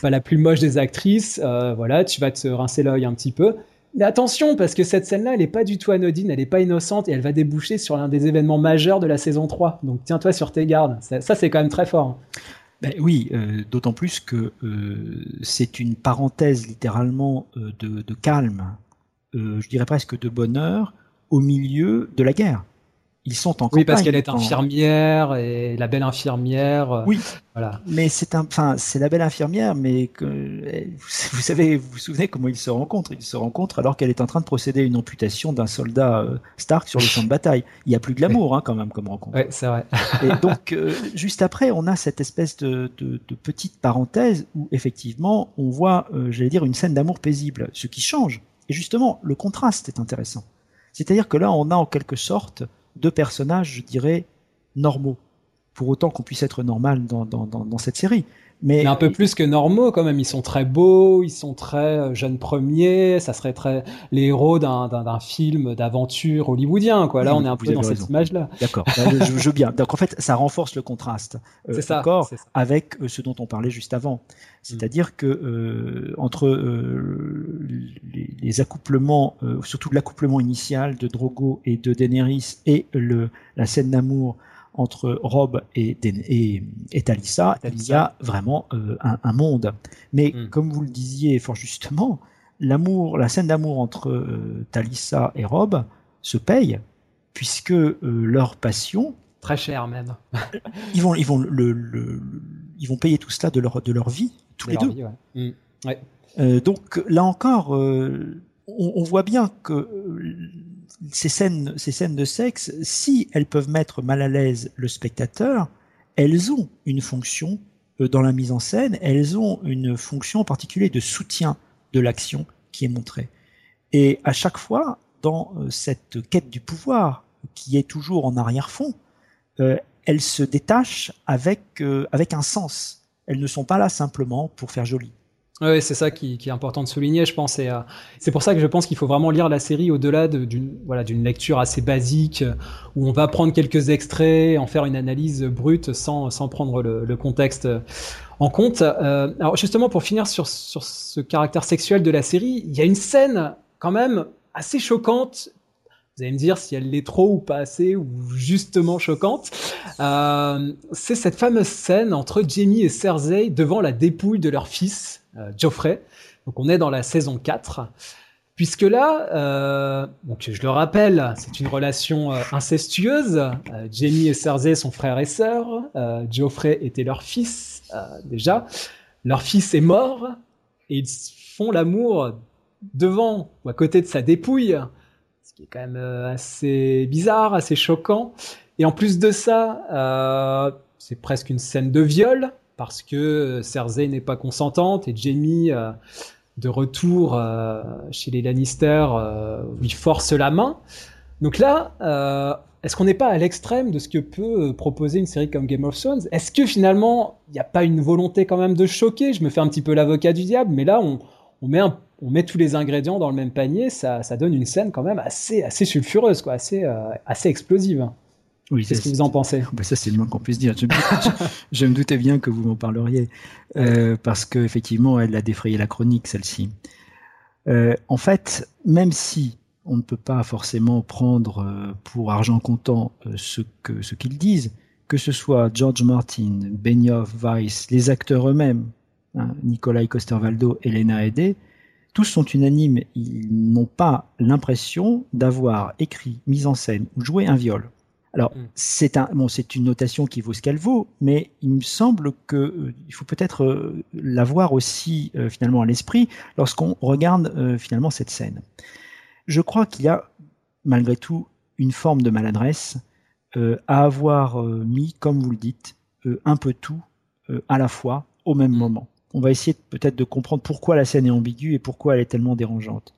pas la plus moche des actrices. Euh, voilà, tu vas te rincer l'œil un petit peu. Mais attention parce que cette scène-là, elle est pas du tout anodine, elle est pas innocente et elle va déboucher sur l'un des événements majeurs de la saison 3. Donc tiens-toi sur tes gardes. Ça, c'est quand même très fort. Ben oui, euh, d'autant plus que euh, c'est une parenthèse littéralement euh, de, calme, je dirais presque de bonheur, au milieu de la guerre ils sont en Oui, parce qu'elle est infirmière et la belle infirmière. Euh, oui. Voilà. Mais c'est un, enfin, c'est la belle infirmière, mais que, vous savez, vous vous souvenez comment ils se rencontrent? Ils se rencontrent alors qu'elle est en train de procéder à une amputation d'un soldat euh, Stark sur le champ de bataille. Il y a plus de l'amour, hein, quand même, comme rencontre. Oui, c'est vrai. et donc, euh, juste après, on a cette espèce de, de, de, petite parenthèse où effectivement, on voit, j'allais dire, une scène d'amour paisible, ce qui change. Et justement, le contraste est intéressant. C'est-à-dire que là, on a en quelque sorte deux personnages, je dirais, normaux. Pour autant qu'on puisse être normal dans, cette série. Mais, un peu plus que normaux quand même. Ils sont très beaux, ils sont très euh, jeunes premiers. Ça serait très les héros d'un film d'aventure hollywoodien. Quoi. Là, on est un peu dans cette image-là. D'accord. je, veux bien. Donc en fait, ça renforce le contraste. Euh, ça, encore avec euh, ce dont on parlait juste avant. C'est-à-dire que euh, entre euh, les, les, accouplements, euh, surtout l'accouplement initial de Drogo et de Daenerys et le, la scène d'amour entre Rob et, et, et Talissa, il y a vraiment euh, un, un, monde. Mais mm. comme vous le disiez fort justement, l'amour, la scène d'amour entre euh, Talissa et Rob se paye puisque euh, leur passion très cher même. ils vont, ils vont le, le, ils vont payer tout cela de leur de leur vie tous les deux. Mm. Euh, donc là encore, on, voit bien que ces scènes, ces scènes de sexe, si elles peuvent mettre mal à l'aise le spectateur, elles ont une fonction dans la mise en scène, elles ont une fonction en particulier de soutien de l'action qui est montrée. Et à chaque fois, dans cette quête du pouvoir, qui est toujours en arrière-fond, elles se détachent avec, avec un sens elles ne sont pas là simplement pour faire joli. Oui, c'est ça qui, est important de souligner, je pense. Euh, c'est pour ça que je pense qu'il faut vraiment lire la série au-delà d'une voilà, lecture assez basique euh, où on va prendre quelques extraits, en faire une analyse brute sans, sans prendre le, contexte en compte. Euh, alors justement, pour finir sur, sur ce caractère sexuel de la série, il y a une scène quand même assez choquante vous allez me dire si elle l'est trop ou pas assez ou justement choquante. Euh, c'est cette fameuse scène entre Jamie et Cersei devant la dépouille de leur fils, euh, Geoffrey. Donc on est dans la saison 4. Puisque là, euh, donc je le rappelle, c'est une relation euh, incestueuse. Euh, Jamie et Cersei sont frères et sœurs. Geoffrey était leur fils déjà. Leur fils est mort et ils font l'amour devant ou à côté de sa dépouille qui est quand même euh, assez bizarre, assez choquant. Et en plus de ça, euh, c'est presque une scène de viol parce que Cersei n'est pas consentante et Jamie, euh, de retour euh, chez les Lannister, euh, lui force la main. Donc là, est-ce qu'on n'est pas à l'extrême de ce que peut proposer une série comme Game of Thrones? Est-ce que finalement, il n'y a pas une volonté quand même de choquer? Je me fais un petit peu l'avocat du diable, mais là, on, met tous les ingrédients dans le même panier, ça, donne une scène quand même assez, assez sulfureuse, quoi, assez, euh, assez explosive. Oui, Qu'est-ce que vous en pensez? Bah Ça, c'est le moins qu'on puisse dire. Je, me doutais bien que vous m'en parleriez, euh, parce qu'effectivement, elle a défrayé la chronique, celle-ci. Euh, en fait, même si on ne peut pas forcément prendre euh, pour argent comptant euh, ce que ce qu'ils disent, que ce soit George Martin, Benioff, Weiss, les acteurs eux-mêmes, hein, Nikolai Coster-Waldau, Elena Hedé, tous sont unanimes, ils n'ont pas l'impression d'avoir écrit, mis en scène ou joué un viol. Alors, mm. c'est un, bon, c'est une notation qui vaut ce qu'elle vaut, mais il me semble que euh, il faut peut-être euh, l'avoir aussi euh, finalement à l'esprit lorsqu'on regarde finalement cette scène. Je crois qu'il y a malgré tout une forme de maladresse à avoir mis, comme vous le dites, un peu tout à la fois au même mm. moment. On va essayer peut-être de comprendre pourquoi la scène est ambiguë et pourquoi elle est tellement dérangeante.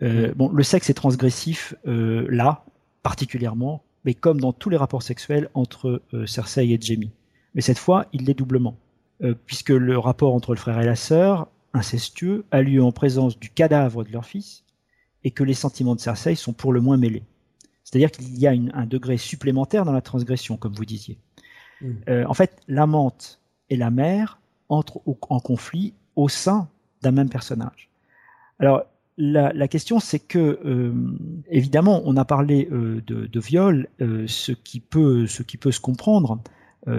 Mm. Bon, le sexe est transgressif là, particulièrement mais comme dans tous les rapports sexuels entre euh, Cersei et Jaime. Mais cette fois, il l'est doublement, euh, puisque le rapport entre le frère et la sœur, incestueux, a lieu en présence du cadavre de leur fils, et que les sentiments de Cersei sont pour le moins mêlés. C'est-à-dire qu'il y a un degré supplémentaire dans la transgression, comme vous disiez. Mmh. Euh, en fait, l'amante et la mère entrent en conflit au sein d'un même personnage. Alors, la, question, c'est que euh, évidemment, on a parlé euh, de, viol, euh, ce qui peut, ce qui peut se comprendre,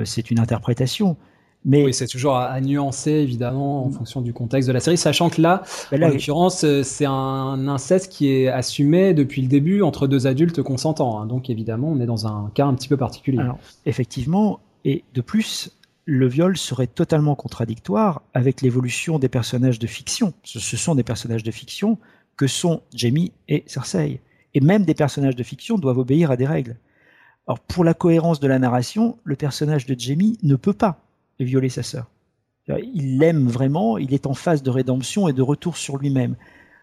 c'est une interprétation. Mais oui, c'est toujours à, nuancer évidemment en fonction du contexte de la série, sachant que là, ben en l'occurrence, c'est un inceste qui est assumé depuis le début entre deux adultes consentants. Hein. donc évidemment, on est dans un cas un petit peu particulier. Alors, effectivement, et de plus, le viol serait totalement contradictoire avec l'évolution des personnages de fiction. Ce sont des personnages de fiction que sont Jamie et Cersei. Et même des personnages de fiction doivent obéir à des règles. Alors pour la cohérence de la narration, le personnage de Jamie ne peut pas violer sa sœur. Il l'aime vraiment, il est en phase de rédemption et de retour sur lui-même.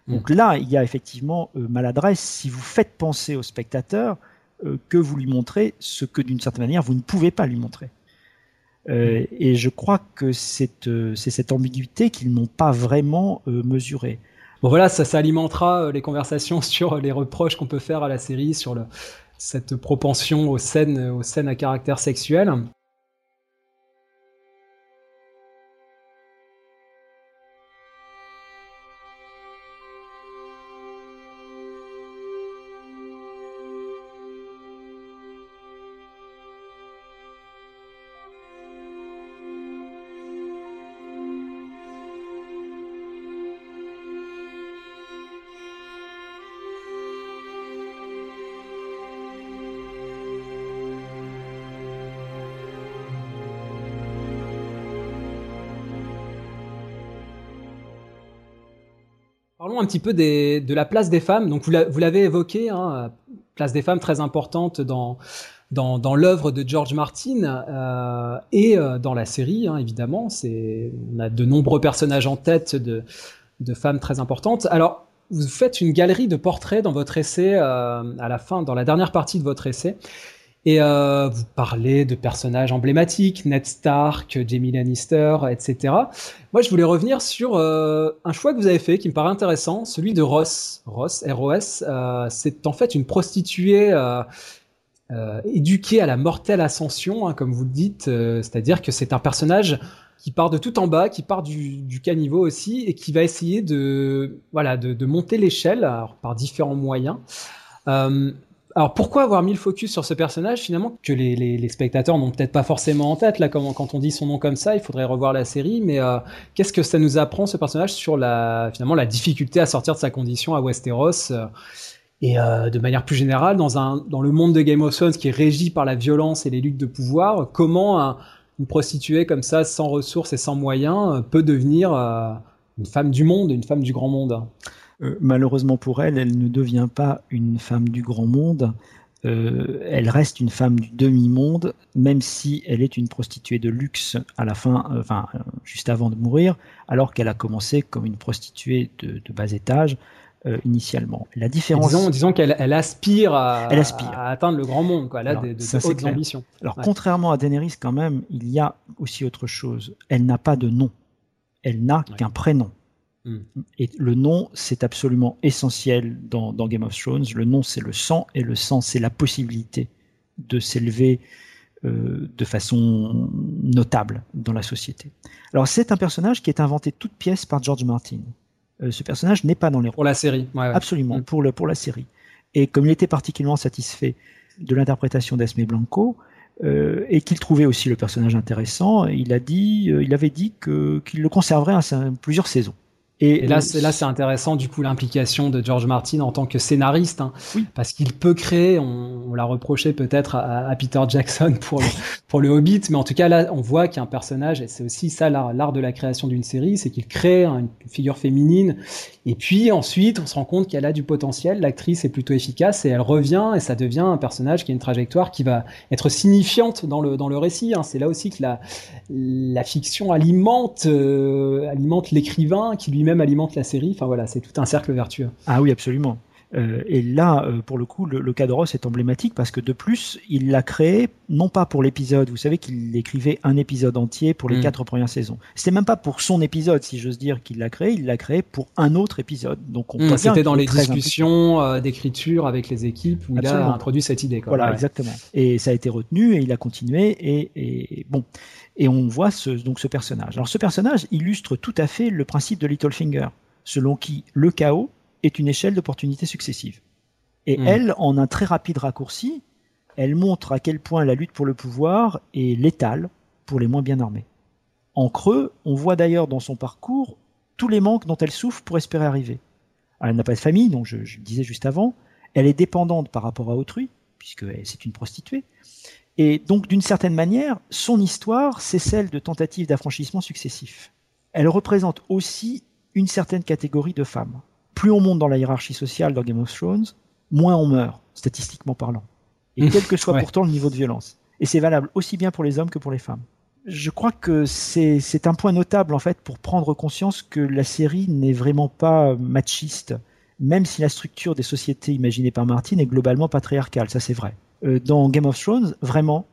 Donc mm. là, il y a effectivement euh, maladresse si vous faites penser au spectateur euh, que vous lui montrez ce que d'une certaine manière vous ne pouvez pas lui montrer. Euh, et je crois que euh, c'est cette ambiguïté qu'ils n'ont pas vraiment euh, mesurée. Bon voilà, ça, ça alimentera les conversations sur les reproches qu'on peut faire à la série, sur le, cette propension aux scènes, aux scènes à caractère sexuel. Petit peu de la place des femmes. Donc vous l'avez évoqué, hein, place des femmes très importante dans l'œuvre de George Martin euh, et euh, dans la série, hein, évidemment. On a de nombreux personnages en tête de de femmes très importantes. Alors vous faites une galerie de portraits dans votre essai euh, à la fin, dans la dernière partie de votre essai. Et euh, vous parlez de personnages emblématiques, Ned Stark, Jamie Lannister, etc. Moi, je voulais revenir sur euh, un choix que vous avez fait qui me paraît intéressant, celui de Ross. Ross, R-O-S, euh, c'est en fait une prostituée éduquée à la mortelle ascension, hein, comme vous le dites. C'est-à-dire que c'est un personnage qui part de tout en bas, qui part du, caniveau aussi, et qui va essayer de, voilà, de monter l'échelle par différents moyens. Alors pourquoi avoir mis le focus sur ce personnage finalement que les, spectateurs n'ont peut-être pas forcément en tête là quand, on dit son nom comme ça il faudrait revoir la série mais euh, qu'est-ce que ça nous apprend ce personnage sur la finalement la difficulté à sortir de sa condition à Westeros euh, et euh, de manière plus générale dans un dans le monde de Game of Thrones qui est régi par la violence et les luttes de pouvoir comment une prostituée comme ça sans ressources et sans moyens peut devenir une femme du monde une femme du grand monde? Euh, malheureusement pour elle, elle ne devient pas une femme du grand monde. Euh, elle reste une femme du demi-monde, même si elle est une prostituée de luxe à la fin, euh, enfin juste avant de mourir, alors qu'elle a commencé comme une prostituée de, bas étage initialement. La différence, disons, qu'elle elle aspire, à, elle aspire à atteindre le grand monde, quoi. Elle a de, hautes ambitions. Alors contrairement à Daenerys, quand même, il y a aussi autre chose. Elle n'a pas de nom. Elle n'a qu'un prénom. Hmm. Et le nom, c'est absolument essentiel dans, Game of Thrones. Le nom, c'est le sang, et le sang, c'est la possibilité de s'élever euh, de façon notable dans la société. Alors, c'est un personnage qui est inventé toute pièce par George Martin. ce personnage n'est pas dans les Pour la série, Absolument, mm. pour, le, pour la série. Et comme il était particulièrement satisfait de l'interprétation d'Esme Blanco, et qu'il trouvait aussi le personnage intéressant, il a dit, il avait dit qu'il le conserverait à plusieurs saisons. Et, là, c'est là, c'est intéressant du coup l'implication de George Martin en tant que scénariste, hein, parce qu'il peut créer. On, l'a reproché peut-être à, Peter Jackson pour le, pour le Hobbit, mais en tout cas là, on voit qu'il y a un personnage, et c'est aussi ça l'art de la création d'une série, c'est qu'il crée une figure féminine, et puis ensuite, on se rend compte qu'elle a du potentiel. L'actrice est plutôt efficace et elle revient et ça devient un personnage qui a une trajectoire qui va être signifiante dans le dans le récit. Hein. C'est là aussi que la la fiction alimente euh, alimente l'écrivain qui lui-même alimente la série. Enfin voilà, c'est tout un cercle vertueux. Ah oui, absolument. Euh, et là, euh, pour le coup, le, le, cas de Ross est emblématique parce que de plus, il l'a créé non pas pour l'épisode. Vous savez qu'il écrivait un épisode entier pour les mm. quatre premières saisons. C'était même pas pour son épisode, si j'ose dire, qu'il l'a créé. Il l'a créé pour un autre épisode. Donc on mm, C'était dans les discussions euh, d'écriture avec les équipes où il a introduit cette idée. Quoi. Voilà, exactement. Et ça a été retenu et il a continué. Et, et bon. Et on voit ce, donc ce personnage. Alors ce personnage illustre tout à fait le principe de Littlefinger, selon qui le chaos est une échelle d'opportunités successives. Et hmm. elle, en un très rapide raccourci, elle montre à quel point la lutte pour le pouvoir est létale pour les moins bien armés. En creux, on voit d'ailleurs dans son parcours tous les manques dont elle souffre pour espérer arriver. elle n'a pas de famille, donc je, je, le disais juste avant. Elle est dépendante par rapport à autrui, puisque c'est une prostituée. Et donc, d'une certaine manière, son histoire, c'est celle de tentatives d'affranchissement successifs. Elle représente aussi une certaine catégorie de femmes plus on monte dans la hiérarchie sociale dans Game of Thrones, moins on meurt, statistiquement parlant. Et quel que soit pourtant le niveau de violence. Et c'est valable aussi bien pour les hommes que pour les femmes. Je crois que c'est un point notable en fait pour prendre conscience que la série n'est vraiment pas machiste, même si la structure des sociétés imaginées par Martin est globalement patriarcale, ça c'est vrai. Euh, dans Game of Thrones, vraiment,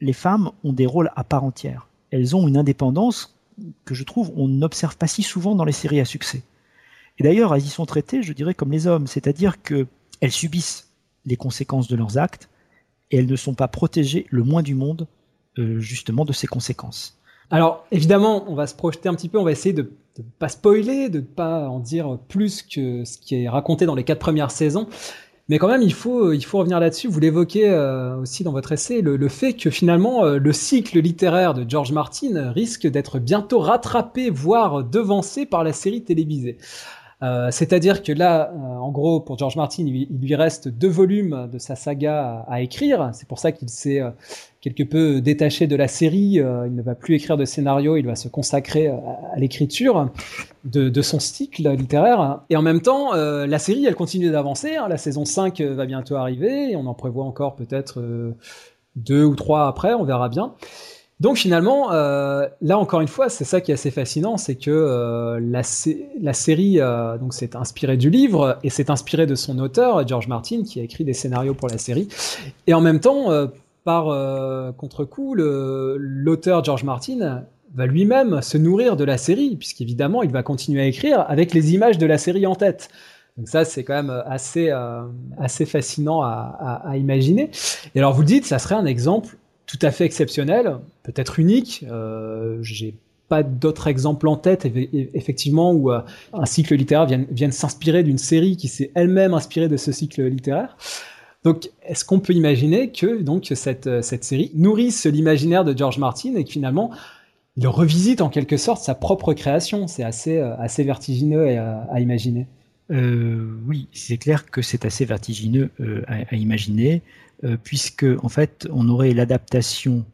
les femmes ont des rôles à part entière. Elles ont une indépendance que je trouve on n'observe pas si souvent dans les séries à succès. Et d'ailleurs, elles y sont traitées, je dirais, comme les hommes, c'est-à-dire qu'elles subissent les conséquences de leurs actes et elles ne sont pas protégées le moins du monde, euh, justement, de ces conséquences. Alors, évidemment, on va se projeter un petit peu, on va essayer de ne pas spoiler, de ne pas en dire plus que ce qui est raconté dans les quatre premières saisons. Mais quand même, il faut, il faut revenir là-dessus. Vous l'évoquez euh, aussi dans votre essai, le, fait que finalement, euh, le cycle littéraire de George Martin risque d'être bientôt rattrapé, voire devancé par la série télévisée. Euh, c'est-à-dire que là, euh, en gros, pour George Martin, il, lui reste deux volumes de sa saga à, écrire. C'est pour ça qu'il s'est euh, quelque peu détaché de la série. il ne va plus écrire de scénario, il va se consacrer à, l'écriture de, son cycle littéraire. Et en même temps, la série, elle continue d'avancer. Hein. La saison 5 va bientôt arriver. on en prévoit encore peut-être deux ou trois après, on verra bien. Donc finalement, euh, là encore une fois, c'est ça qui est assez fascinant, c'est que euh, la, série euh, donc s'est inspirée du livre et s'est inspirée de son auteur George Martin qui a écrit des scénarios pour la série. Et en même temps, par contre-coup, l'auteur George Martin va lui-même se nourrir de la série, puisqu'évidemment, il va continuer à écrire avec les images de la série en tête. Donc ça, c'est quand même assez, assez fascinant à, à, imaginer. Et alors, vous le dites, ça serait un exemple tout à fait exceptionnel, peut-être unique. Euh, J'ai pas d'autres exemples en tête, effectivement, où euh, un cycle littéraire vienne, s'inspirer d'une série qui s'est elle-même inspirée de ce cycle littéraire. Donc, est-ce qu'on peut imaginer que donc cette, euh, série nourrisse l'imaginaire de George Martin et que finalement il revisite en quelque sorte sa propre création? C'est assez, euh, assez vertigineux à, imaginer. Oui, c'est clair que c'est assez vertigineux à, imaginer. Euh, puisque en fait on aurait l'adaptation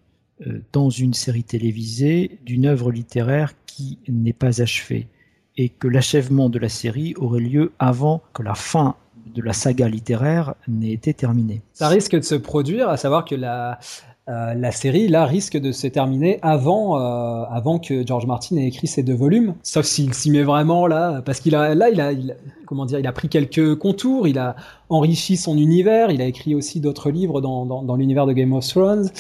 euh, dans une série télévisée d'une œuvre littéraire qui n'est pas achevée et que l'achèvement de la série aurait lieu avant que la fin de la saga littéraire n'ait été terminée. Ça risque de se produire, à savoir que la, euh, la série là risque de se terminer avant euh, avant que George Martin ait écrit ses deux volumes. Sauf s'il s'y met vraiment là parce qu'il a là il a, comment dire il a pris quelques contours il a enrichi son univers il a écrit aussi d'autres livres dans, dans, dans l'univers de Game of Thrones.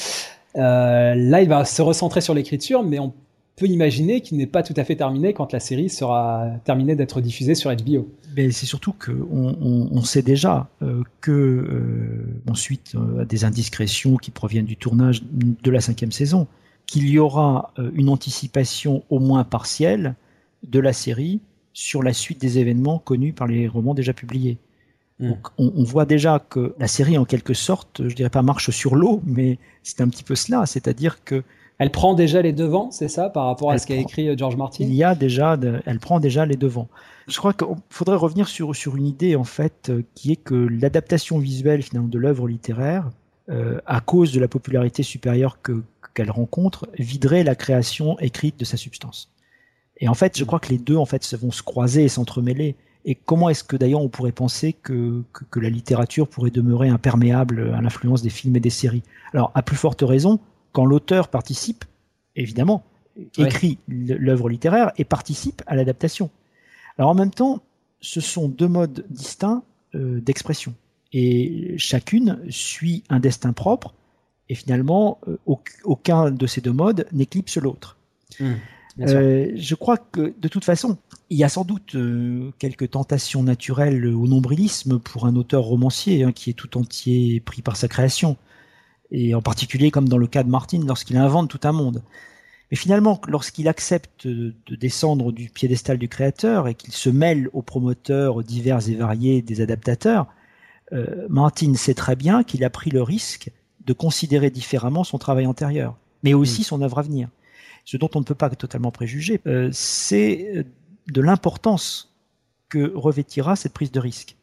Euh, là il va se recentrer sur l'écriture mais on peut imaginer qu'il n'est pas tout à fait terminé quand la série sera terminée d'être diffusée sur HBO. Mais c'est surtout qu'on on, on, sait déjà euh, que, euh, ensuite, euh, des indiscrétions qui proviennent du tournage de la cinquième saison, qu'il y aura euh, une anticipation au moins partielle de la série sur la suite des événements connus par les romans déjà publiés. Hmm. Donc, on, on voit déjà que la série, en quelque sorte, je dirais pas marche sur l'eau, mais c'est un petit peu cela, c'est-à-dire que Elle prend déjà les devants, c'est ça, par rapport à Elle ce qu'a écrit euh, George Martin? Il y a déjà, de- elle prend déjà les devants. Je crois qu'il faudrait revenir sur, sur une idée en fait, euh, qui est que l'adaptation visuelle finalement de l'œuvre littéraire, euh, à cause de la popularité supérieure que qu'elle rencontre, viderait la création écrite de sa substance. Et en fait, je crois que les deux en fait se vont se croiser et s'entremêler. Et comment est-ce que d'ailleurs on pourrait penser que, que, que la littérature pourrait demeurer imperméable à l'influence des films et des séries? Alors, à plus forte raison, quand l'auteur participe, évidemment, écrit l'œuvre littéraire et participe à l'adaptation. Alors en même temps, ce sont deux modes distincts euh, d'expression. Et chacune suit un destin propre, et finalement, euh, auc- aucun de ces deux modes n'éclipse l'autre. Sûr. Euh, je crois que de toute façon, il y a sans doute quelques tentations naturelles au nombrilisme pour un auteur romancier hein, qui est tout entier pris par sa création. Et en particulier comme dans le cas de Martin lorsqu'il invente tout un monde. Mais finalement, lorsqu'il accepte de descendre du piédestal du créateur et qu'il se mêle aux promoteurs divers et variés des adaptateurs, euh, Martin sait très bien qu'il a pris le risque de considérer différemment son travail antérieur, mais aussi son œuvre à venir. Ce dont on ne peut pas totalement préjuger, euh, c'est de l'importance que revêtira cette prise de risque.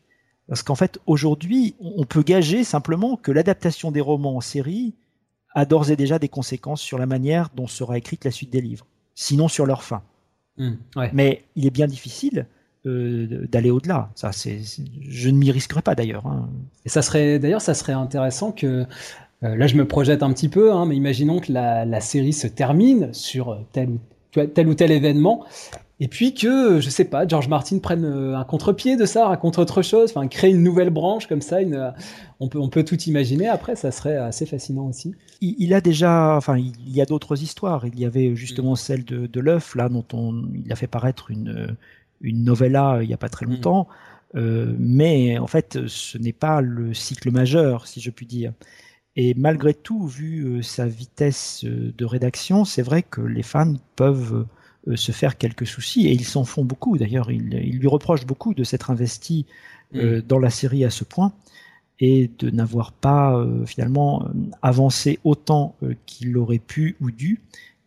Parce qu'en fait, aujourd'hui, on peut gager simplement que l'adaptation des romans en série a d'ores et déjà des conséquences sur la manière dont sera écrite la suite des livres, sinon sur leur fin. Hmm, ouais. Mais il est bien difficile euh, d'aller au-delà. Ça, c'est, je ne m'y risquerai pas d'ailleurs. Hein. Et ça serait, d'ailleurs, ça serait intéressant que, euh, là, je me projette un petit peu, hein, mais imaginons que la, la série se termine sur tel ou tel ou tel événement, et puis que, je sais pas, George Martin prenne euh, un contre-pied de ça, raconte autre chose, enfin, crée une nouvelle branche comme ça, une, on peut, on peut tout imaginer. Après, ça serait assez fascinant aussi. Il, il a déjà, enfin, il y a d'autres histoires. Il y avait justement celle de, de l'œuf, là, dont on, il a fait paraître une, une novella il y a pas très longtemps. Mmh. Euh, mais en fait, ce n'est pas le cycle majeur, si je puis dire. Et malgré tout, vu sa vitesse de rédaction, c'est vrai que les fans peuvent se faire quelques soucis, et ils s'en font beaucoup d'ailleurs, ils, ils, lui reprochent beaucoup de s'être investi euh, dans la série à ce point, et de n'avoir pas euh, finalement avancé autant euh, qu'il aurait pu ou dû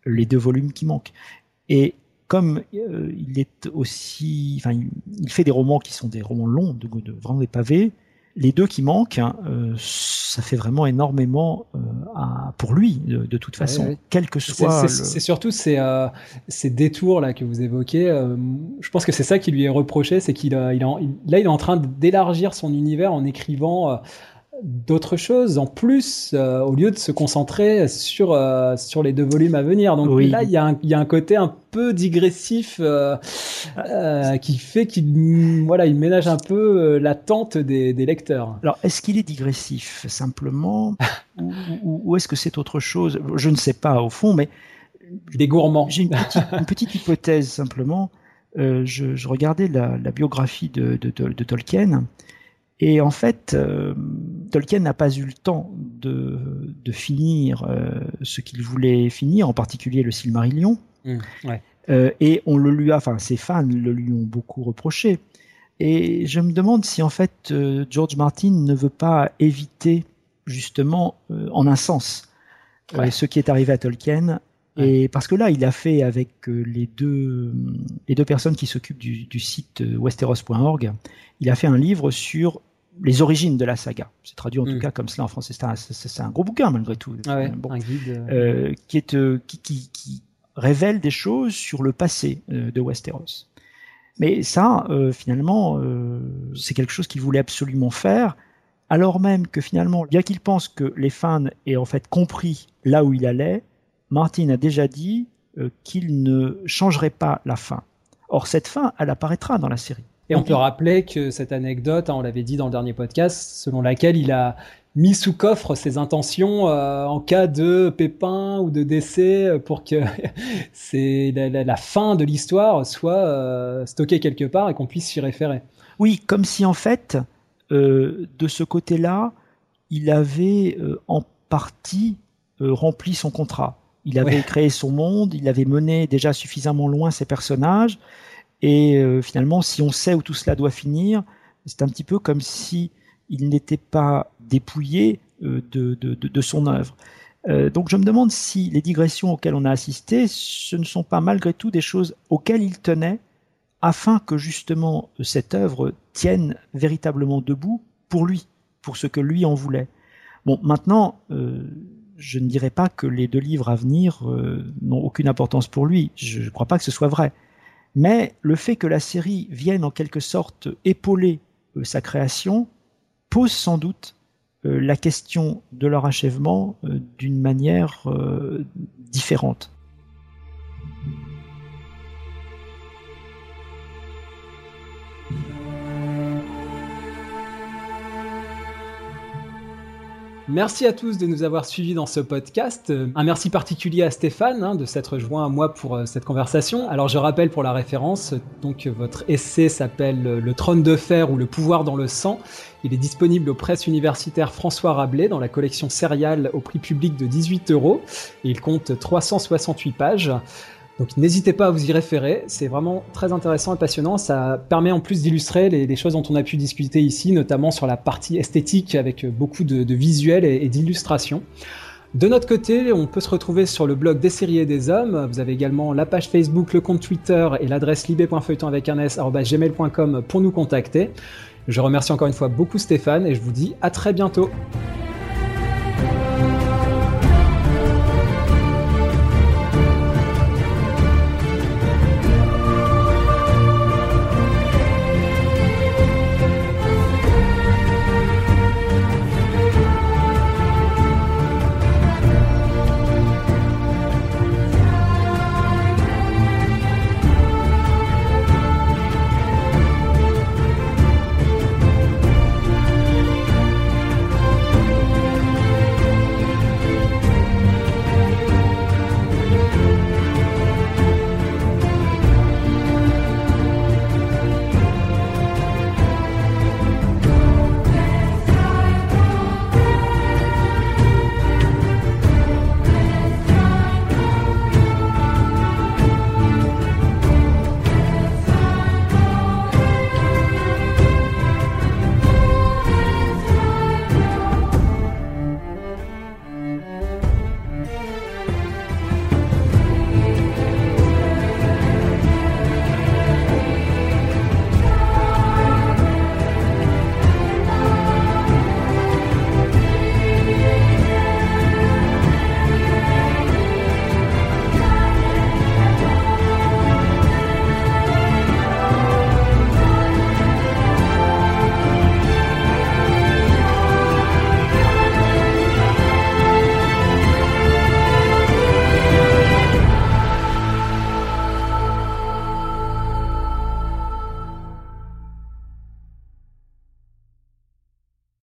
les deux volumes qui manquent. Et comme euh, il est aussi, enfin, il, il, fait des romans qui sont des romans longs, de, de vraiment des pavés, les deux qui manquent, hein, euh, ça fait vraiment énormément euh, à, pour lui, de, de toute façon, ouais, ouais. quel que soit. C'est le... surtout ces, euh, ces, détours là que vous évoquez. je pense que c'est ça qui lui est reproché, c'est qu'il il, il, là il est en train d'élargir son univers en écrivant d'autres choses en plus euh, au lieu de se concentrer sur euh, sur les deux volumes à venir. Donc oui. là il y, a un, il y a un côté un peu digressif euh, qui fait qu'il voilà il ménage un peu l'attente des, des, lecteurs. Alors est-ce qu'il est digressif simplement ou, ou, ou est-ce que c'est autre chose? Je ne sais pas au fond mais des gourmands. j'ai une petite, une petite hypothèse simplement. Je, je, regardais la, la biographie de, de, de, de Tolkien et en fait, euh, Tolkien n'a pas eu le temps de, de finir euh, ce qu'il voulait finir, en particulier le Silmarillion. Mmh, ouais. euh, et on le lui a, enfin, ses fans le lui ont beaucoup reproché. Et je me demande si en fait euh, George Martin ne veut pas éviter justement, en un sens, ouais. ce qui est arrivé à Tolkien. Et parce que là, il a fait avec les deux, les deux personnes qui s'occupent du, du, site westeros.org, il a fait un livre sur les origines de la saga. C'est traduit en mmh. tout cas comme cela en français. C'est un, un, gros bouquin malgré tout. Ah ouais, bon. un guide. Euh, qui, est, qui, qui, qui, révèle des choses sur le passé euh, de Westeros. Mais ça, euh, finalement, c'est quelque chose qu'il voulait absolument faire, alors même que finalement, bien qu'il pense que les fans aient en fait compris là où il allait, Martin a déjà dit euh, qu'il ne changerait pas la fin. Or, cette fin, elle apparaîtra dans la série. Et on peut rappeler que cette anecdote, hein, on l'avait dit dans le dernier podcast, selon laquelle il a mis sous coffre ses intentions euh, en cas de pépin ou de décès pour que c'est la, la, la, fin de l'histoire soit euh, stockée quelque part et qu'on puisse s'y référer. Oui, comme si en fait, euh, de ce côté-là, il avait euh, en partie euh, rempli son contrat. Il avait ouais. créé son monde, il avait mené déjà suffisamment loin ses personnages, Et euh, finalement, si on sait où tout cela doit finir, c'est un petit peu comme si il n'était pas dépouillé euh, de, de, de, son œuvre. Euh, donc je me demande si les digressions auxquelles on a assisté, ce ne sont pas malgré tout des choses auxquelles il tenait, afin que justement cette œuvre tienne véritablement debout pour lui, pour ce que lui en voulait. Bon, maintenant, euh, je ne dirais pas que les deux livres à venir euh, n'ont aucune importance pour lui. Je ne crois pas que ce soit vrai. Mais le fait que la série vienne en quelque sorte épauler euh, sa création pose sans doute euh, la question de leur achèvement euh, d'une manière différente. Merci à tous de nous avoir suivis dans ce podcast. Un merci particulier à Stéphane hein, de s'être joint à moi pour euh, cette conversation. Alors je rappelle pour la référence, donc votre essai s'appelle Le trône de fer ou le pouvoir dans le sang. Il est disponible aux presses universitaires François Rabelais dans la collection Serial au prix public de 18 euros il compte 368 pages. Donc n'hésitez pas à vous y référer, c'est vraiment très intéressant et passionnant. Ça permet en plus d'illustrer les, choses dont on a pu discuter ici, notamment sur la partie esthétique avec beaucoup de, visuels et, d'illustrations. De notre côté, on peut se retrouver sur le blog des séries et des hommes. Vous avez également la page Facebook, le compte Twitter et l'adresse libé.feuilleton avec un s gmail.com pour nous contacter. Je remercie encore une fois beaucoup Stéphane et je vous dis à très bientôt.